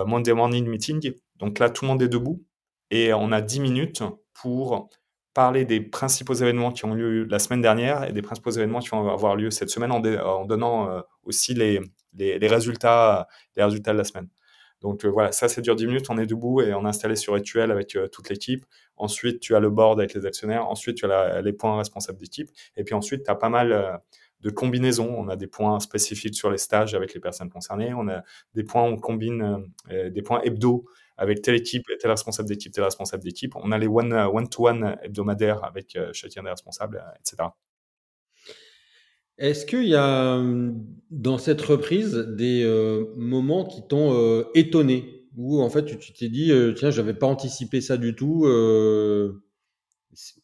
Monday Morning Meeting. Donc là, tout le monde est debout et on a 10 minutes pour parler des principaux événements qui ont lieu la semaine dernière et des principaux événements qui vont avoir lieu cette semaine en, donnant aussi les, les, résultats, les résultats de la semaine. Donc voilà, ça, ça dure 10 minutes, on est debout et on est installé sur Rituel avec toute l'équipe. Ensuite, tu as le board avec les actionnaires. Ensuite, tu as les points responsables d'équipe. Et puis ensuite, tu as pas mal euh, de combinaisons. On a des points spécifiques sur les stages avec les personnes concernées. On a des points on combine euh, euh, des points hebdo avec telle équipe, tel responsable d'équipe, tel responsable d'équipe. On a les one-to-one hebdomadaires avec chacun des responsables, etc. Est-ce qu'il y a dans cette reprise des moments qui t'ont étonné? Ou en fait tu t'es dit euh, tiens j'avais pas anticipé ça du tout euh,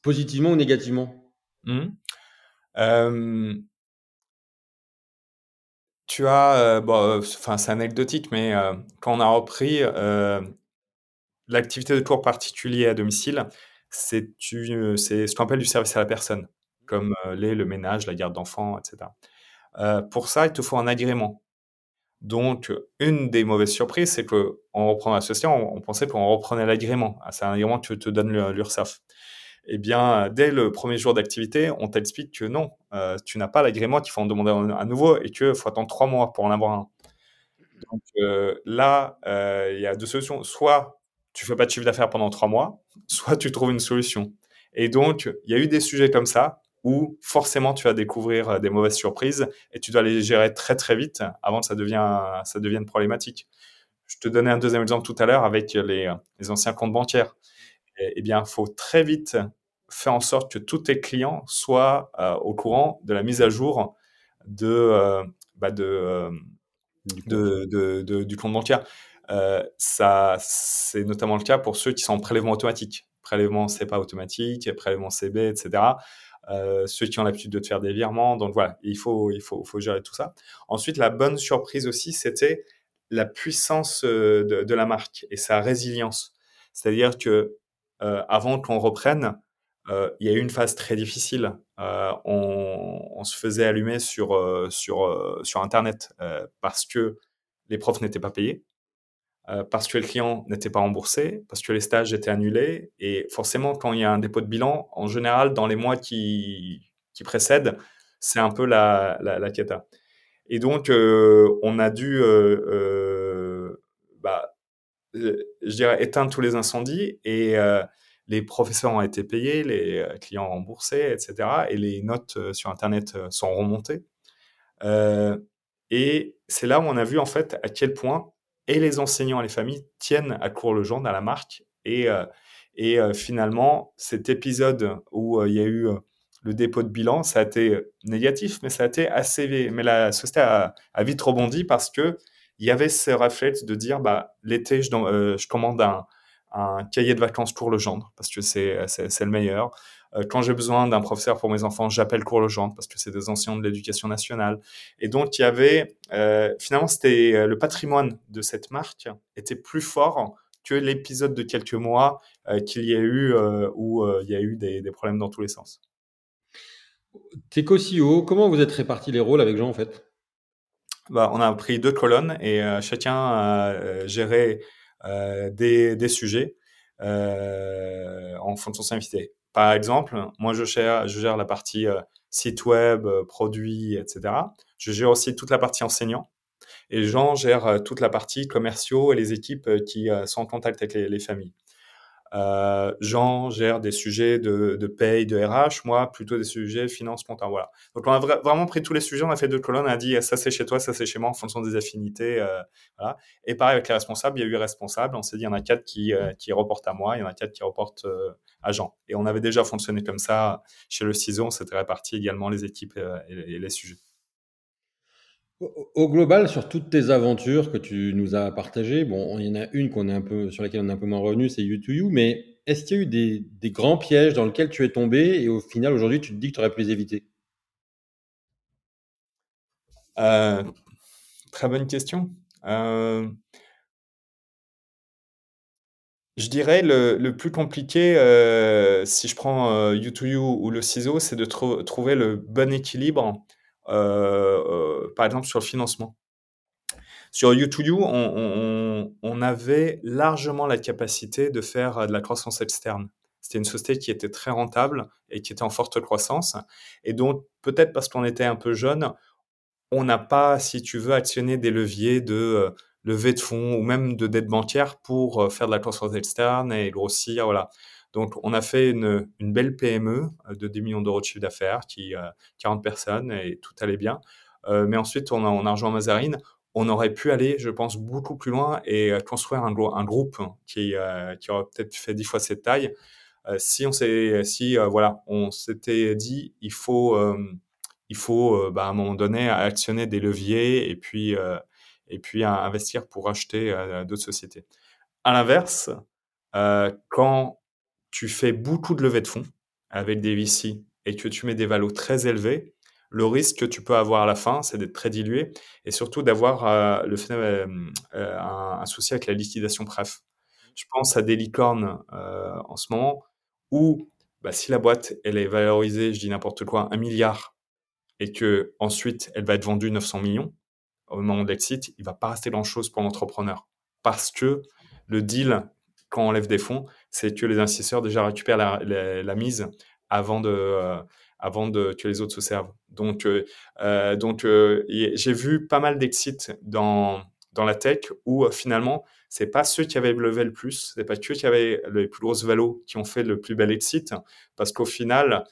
positivement ou négativement? Mmh. tu as c'est anecdotique mais quand on a repris l'activité de tour particulier à domicile c'est c'est ce qu'on appelle du service à la personne comme les le ménage la garde d'enfants etc pour ça il te faut un agrément donc, une des mauvaises surprises, c'est qu'en reprenant l'association, on, pensait qu'on reprenait l'agrément. Ah, c'est un agrément que te donne l'URSSAF. Eh bien, dès le premier jour d'activité, on t'explique que non, tu n'as pas l'agrément, qu'il faut en demander à nouveau et qu'il faut attendre trois mois pour en avoir un. Donc là, il y a deux solutions. Soit tu fais pas de chiffre d'affaires pendant trois mois, soit tu trouves une solution. Et donc, il y a eu des sujets comme ça où forcément tu vas découvrir euh, des mauvaises surprises et tu dois les gérer très très vite avant que ça, devienne, ça devienne problématique. Je te donnais un deuxième exemple tout à l'heure avec les, les, anciens comptes bancaires. Eh bien, il faut très vite faire en sorte que tous tes clients soient euh, au courant de la mise à jour de, euh, bah de, de, de, du compte bancaire. ça, c'est notamment le cas pour ceux qui sont en prélèvement automatique. Prélèvement pas automatique, prélèvement CB, etc. Euh, ceux qui ont l'habitude de te faire des virements. Donc voilà, il faut, il faut, faut gérer tout ça. Ensuite, la bonne surprise aussi, c'était la puissance euh, de, la marque et sa résilience. C'est-à-dire que euh, avant qu'on reprenne, il y a eu une phase très difficile. On, on, se faisait allumer sur, sur, sur Internet parce que les profs n'étaient pas payés. Euh, parce que le client n'était pas remboursé, parce que les stages étaient annulés. Et forcément, quand il y a un dépôt de bilan, en général, dans les mois qui, qui précèdent, c'est un peu la, la, la. Et donc, euh, on a dû, euh, bah, je dirais, éteindre tous les incendies et les professeurs ont été payés, les clients remboursés, etc. Et les notes sur Internet sont remontées. et c'est là où on a vu en fait à quel point et les enseignants et les familles tiennent à court le genre à la marque. Et, euh, et euh, finalement, cet épisode où euh, il y a eu le dépôt de bilan, ça a été négatif, mais ça a été assez. Mais la société a, vite rebondi parce que il y avait ce réflexe de dire bah, l'été, je, je, commande un, un, cahier de vacances court le gendre parce que c'est le meilleur. Euh, quand j'ai besoin d'un professeur pour mes enfants, j'appelle Cours Legendre parce que c'est des anciens de l'éducation nationale. Et donc, il y avait, euh, finalement, c'était euh, le patrimoine de cette marque était plus fort que l'épisode de quelques mois qu'il y ait eu où il y a eu des, des, problèmes dans tous les sens. T'es co-CEO, comment vous êtes répartis les rôles avec Jean en fait? Bah, On a pris deux colonnes et chacun a géré des, des, sujets en fonction de son invité. Par exemple, moi je gère, la partie site web, produits, etc. Je gère aussi toute la partie enseignant. Et Jean gère toute la partie commerciaux et les équipes qui sont en contact avec les, familles. Euh, Jean gère des sujets de, de, paye, de RH, moi plutôt des sujets finance, comptable. Voilà. Donc on a vraiment pris tous les sujets, on a fait deux colonnes, on a dit ça c'est chez toi, ça c'est chez moi en fonction des affinités. Euh, voilà. Et pareil avec les responsables, il y a eu responsables, on s'est dit il y en a quatre qui, euh, qui reportent à moi, il y en a quatre qui reportent à Jean. Et on avait déjà fonctionné comme ça chez le CISO, on s'était réparti également les équipes et les sujets. Au global, sur toutes tes aventures que tu nous as partagées, bon, il y en a une qu'on est un peu, sur laquelle on est un peu moins revenu, c'est You2You, mais est-ce qu'il y a eu des, grands pièges dans lesquels tu es tombé et au final, aujourd'hui, tu te dis que tu aurais pu les éviter? Euh, Très bonne question. Euh, je dirais le, le plus compliqué, euh, si je prends You2You ou le CISO, c'est de trouver le bon équilibre par exemple sur le financement. Sur U2U, on, avait largement la capacité de faire de la croissance externe. C'était une société qui était très rentable et qui était en forte croissance. Et donc, peut-être parce qu'on était un peu jeune, on n'a pas, si tu veux, actionné des leviers de euh, levée de fonds ou même de dette bancaire pour faire de la croissance externe et grossir. Voilà. Donc, on a fait une, belle PME euh, de 10 millions d'euros de chiffre d'affaires, qui 40 euh, personnes et tout allait bien. Euh, mais ensuite, on a, on a rejoint Mazarine. On aurait pu aller, je pense, beaucoup plus loin et construire un, groupe qui, qui aurait peut-être fait 10 fois cette taille. si on s'est, si voilà, on s'était dit, il faut, il faut, bah, à un moment donné, actionner des leviers et puis, et puis investir pour acheter d'autres sociétés. À l'inverse, quand tu fais beaucoup de levées de fonds avec des VC et que tu mets des valos très élevés, le risque que tu peux avoir à la fin, c'est d'être très dilué et surtout d'avoir euh, le euh, euh, un, souci avec la liquidation préf. Je pense à des licornes en ce moment où bah, si la boîte elle est valorisée, je dis n'importe quoi, un milliard et que ensuite elle va être vendue 900 millions au moment de l'exit, il va pas rester grand chose pour l'entrepreneur parce que le deal quand on lève des fonds, c'est que les investisseurs déjà récupèrent la, mise avant de, euh, avant de, que les autres se servent. Donc, euh, euh, donc j'ai vu pas mal d'exits dans, dans la tech où finalement, c'est pas ceux qui avaient levé le plus, c'est pas ceux qui avaient les plus grosses valos qui ont fait le plus bel exit, parce qu'au final,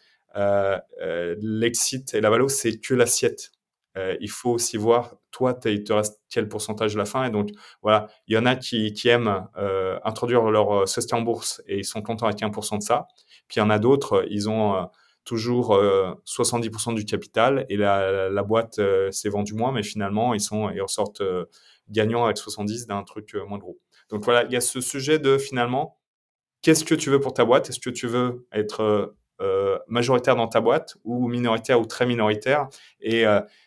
l'exit et la valo, c'est que l'assiette. Euh, il faut aussi voir, toi, il te reste quel pourcentage à la fin. Et donc, voilà, il y en a qui, aiment euh, introduire leur euh, société en bourse et ils sont contents avec 1% de ça. Puis il y en a d'autres, ils ont toujours 70% du capital et la, boîte s'est vendue moins, mais finalement, ils, sont, ils ressortent gagnants avec 70 d'un truc moins gros. Donc voilà, il y a ce sujet de finalement, qu'est-ce que tu veux pour ta boîte? Est-ce que tu veux être majoritaire dans ta boîte ou minoritaire ou très minoritaire Et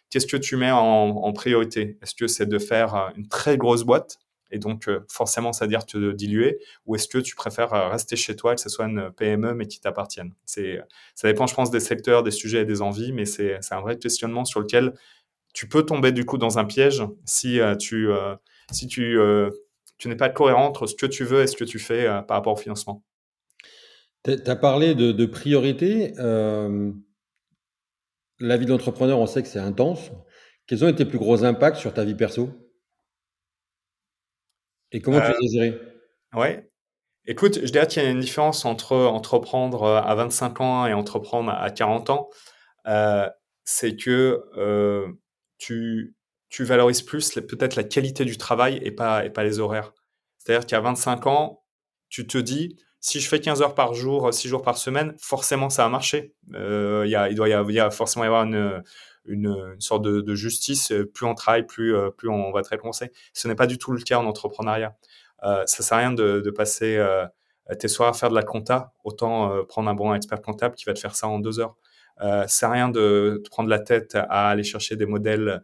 qu'est-ce que tu mets en, priorité? Est-ce que c'est de faire euh, une très grosse boîte et donc euh, forcément ça veut dire te diluer ou est-ce que tu préfères euh, rester chez toi que ce soit une PME mais qui t'appartienne? C'est ça dépend je pense des secteurs des sujets et des envies mais c'est un vrai questionnement sur lequel tu peux tomber du coup dans un piège si tu si tu tu n'es pas cohérent entre ce que tu veux et ce que tu fais par rapport au financement tu as parlé de, de priorité la vie d'entrepreneur, on sait que c'est intense. Quels ont été les plus gros impacts sur ta vie perso? Et comment tu les as euh, gérés? Ouais. Écoute, je dirais qu'il y a une différence entre entreprendre à 25 ans et entreprendre à 40 ans. Euh, c'est que euh, tu, tu valorises plus peut-être la qualité du travail et pas, et pas les horaires. C'est-à-dire qu'à 25 ans, tu te dis, si je fais 15 heures par jour, 6 jours par semaine, forcément ça a marché. Euh, il doit forcément y avoir une, sorte de, de, justice. Plus on travaille, plus, euh, plus on va être récompensé. Ce n'est pas du tout le cas en entrepreneuriat. Euh, ça sert à rien de, de passer euh, tes soirs à faire de la compta. Autant euh, prendre un bon expert comptable qui va te faire ça en deux heures. Euh, ça sert à rien de te prendre la tête à aller chercher des modèles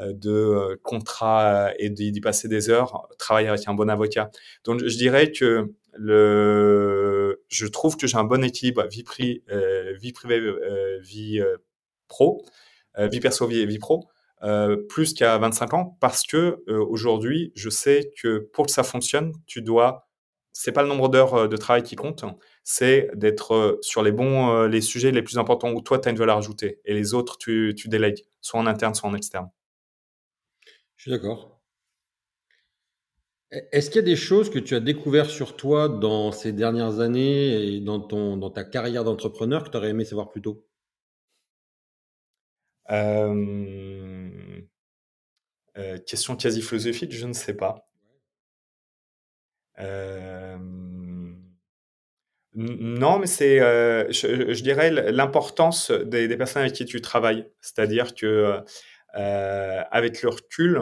de contrats et d'y passer des heures. Travailler avec un bon avocat. Donc je dirais que je trouve que j'ai un bon équilibre vie, vie privée, vie pro, vie perso, vie, vie pro. plus qu'à 25 ans parce que aujourd'hui je sais que pour que ça fonctionne tu dois c'est pas le nombre d'heures de travail qui compte c'est d'être sur les bons les sujets les plus importants où toi tu as une valeur ajoutée et les autres tu, tu délègues soit en interne soit en externe je suis d'accord est-ce qu'il y a des choses que tu as découvert sur toi dans ces dernières années et dans, ta carrière d'entrepreneur que tu aurais aimé savoir plus tôt? Euh, euh, Question quasi philosophique, je ne sais pas. Euh, non, mais c'est, je, dirais, l'importance des, des, personnes avec qui tu travailles. C'est-à-dire que avec le recul,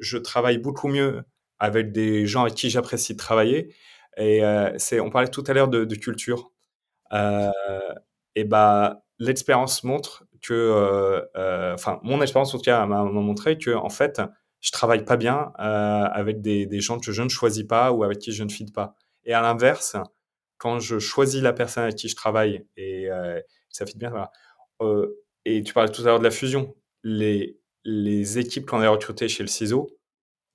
je travaille beaucoup mieux avec des gens avec qui j'apprécie de travailler. Et euh, on parlait tout à l'heure de, culture. Euh, et bah, l'expérience montre que, euh, enfin, mon expérience en tout cas m'a montré que, en fait, je travaille pas bien avec des, gens que je ne choisis pas ou avec qui je ne file pas. Et à l'inverse, quand je choisis la personne avec qui je travaille et ça fit bien, voilà. et tu parlais tout à l'heure de la fusion. Les, les équipes qu'on a recrutées chez le CISO,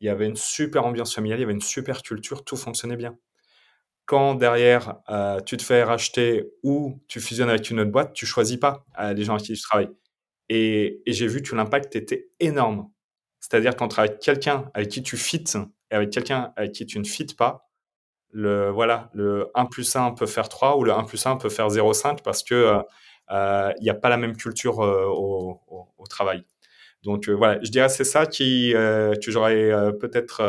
il y avait une super ambiance familiale, il y avait une super culture, tout fonctionnait bien. Quand derrière, euh, tu te fais racheter ou tu fusionnes avec une autre boîte, tu choisis pas euh, les gens avec qui tu travailles. Et, j'ai vu que l'impact était énorme. C'est-à-dire quand tu avec quelqu'un avec qui tu fites et avec quelqu'un avec qui tu ne fites pas, le, voilà, le 1 plus 1 peut faire 3 ou le 1 plus 1 peut faire 0,5 parce que euh, il n'y a pas la même culture au, travail. Donc euh, voilà, je dirais c'est ça qui euh, que j'aurais euh, peut-être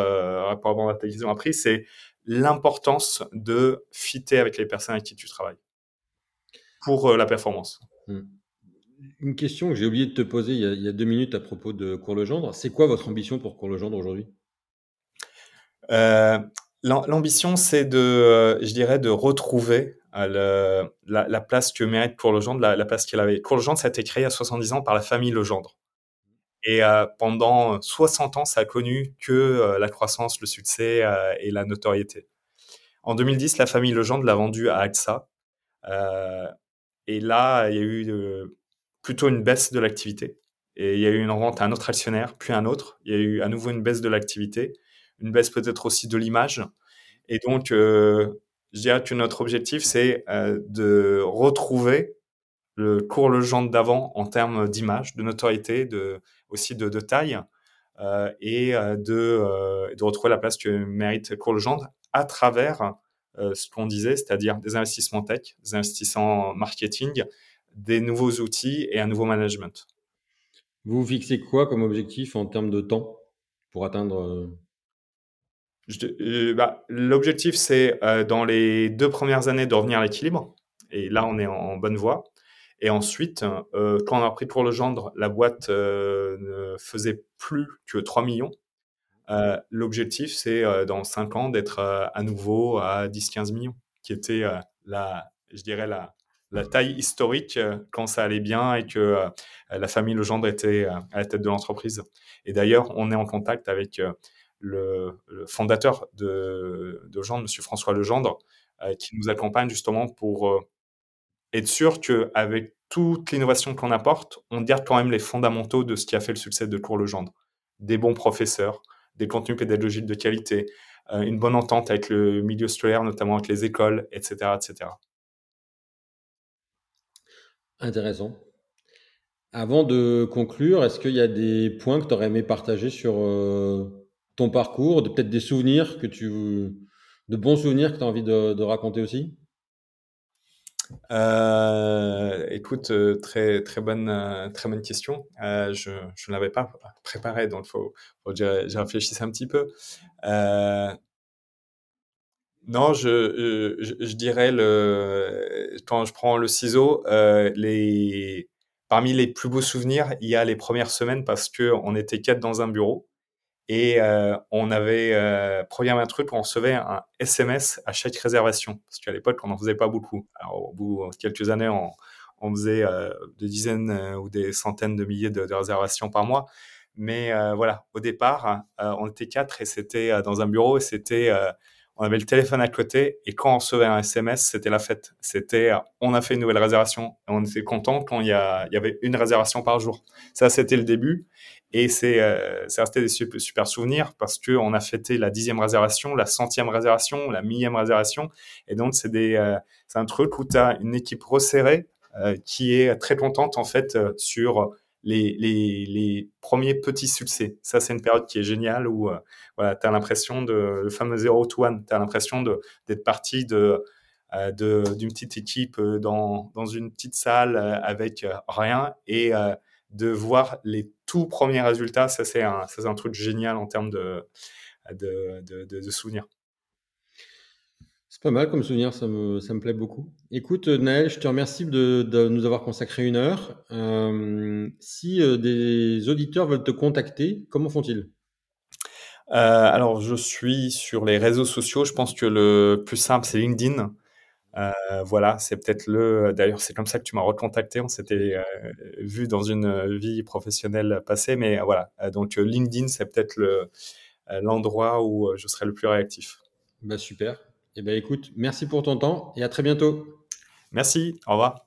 rapport à ma télévision appris, c'est l'importance de fitter avec les personnes avec qui tu travailles pour la performance. Hmm. Une question que j'ai oublié de te poser il y, a, deux minutes à propos de Cours Legendre. C'est quoi votre ambition pour Cours Legendre aujourd'hui? L'ambition, c'est de, je dirais, de retrouver la, place que mérite Cours Legendre, la, la place qu'il avait. Cours Legendre, ça a été créé à 70 ans par la famille Legendre. Et euh, pendant 60 ans, ça a connu que euh, la croissance, le succès euh, et la notoriété. En 2010, la famille Legendre l'a vendu à AXA. et là, il y a eu plutôt une baisse de l'activité. Et il y a eu une rente à un autre actionnaire, puis un autre. Il y a eu à nouveau une baisse de l'activité, une baisse peut-être aussi de l'image. Et donc, je dirais que notre objectif, c'est de retrouver le cours Legendre d'avant en termes d'image, de notoriété, de, aussi de, taille euh, et euh, de, euh, de, retrouver la place que mérite Cours Legendre à travers ce qu'on disait, c'est-à-dire des investissements tech, des investissements marketing, des nouveaux outils et un nouveau management. Vous vous fixez quoi comme objectif en termes de temps pour atteindre bah, L'objectif, c'est dans les deux premières années de revenir à l'équilibre. Et là, on est en bonne voie. Et ensuite, euh, quand on a pris pour le gendre, la boîte euh, ne faisait plus que 3 millions. Euh, l'objectif, c'est dans 5 ans d'être à nouveau à 10-15 millions, qui était la, je dirais la, la taille historique quand ça allait bien et que la famille Legendre était à la tête de l'entreprise. Et d'ailleurs, on est en contact avec le, fondateur de, de Legendre, M. François Legendre, qui nous accompagne justement pour être sûr qu'avec toute l'innovation qu'on apporte, on garde quand même les fondamentaux de ce qui a fait le succès de Cours Legendre. Des bons professeurs, des contenus pédagogiques de qualité, euh, une bonne entente avec le milieu scolaire, notamment avec les écoles, etc. etc. Intéressant. Avant de conclure, est-ce qu'il y a des points que tu aurais aimé partager sur euh, ton parcours, peut-être des souvenirs que tu, de bons souvenirs que tu as envie de raconter aussi? Euh, écoute, euh, très très bonne euh, très bonne question. je ne l'avais pas préparé, donc faut faut que j'y réfléchisse un petit peu. non, je, je, dirais le quand je prends le ciseau, les parmi les plus beaux souvenirs, il y a les premières semaines parce que on était quatre dans un bureau et euh, on avait euh, programmé un truc, on recevait un SMS à chaque réservation. Parce qu'à l'époque, on n'en faisait pas beaucoup. Alors, au bout de quelques années, on, faisait euh, des dizaines euh, ou des centaines de milliers de, de réservations par mois. Mais voilà, au départ, on était quatre et c'était dans un bureau et c'était, on avait le téléphone à côté et quand on recevait un SMS, c'était la fête. C'était, on a fait une nouvelle réservation et on était content quand il y, avait une réservation par jour. Ça, c'était le début et c'est, euh, resté des super, souvenirs parce que on a fêté la dixième réservation, la centième réservation, la millième réservation et donc c'est euh, un truc où tu as une équipe resserrée euh, qui est très contente en fait euh, sur les, premiers petits succès. Ça, c'est une période qui est géniale où euh, voilà, tu as l'impression de, le fameux 0 to 1, tu as l'impression d'être parti de, euh, d'une petite équipe euh, dans, dans, une petite salle avec rien et de voir les tout premiers résultats. Ça, c'est un, truc génial en termes de, de, de, de souvenirs. Pas mal comme souvenir, ça me, ça me plaît beaucoup. Écoute, Naël, je te remercie de, de nous avoir consacré une heure. Euh, si euh, des auditeurs veulent te contacter, comment font-ils? Euh, Alors, je suis sur les réseaux sociaux. Je pense que le plus simple, c'est LinkedIn. Voilà, c'est peut-être le. D'ailleurs, c'est comme ça que tu m'as recontacté. On s'était vu dans une vie professionnelle passée, mais voilà. Donc, LinkedIn, c'est peut-être le l'endroit où je serai le plus réactif. Bah super. Eh bien, écoute, merci pour ton temps et à très bientôt. Merci, au revoir.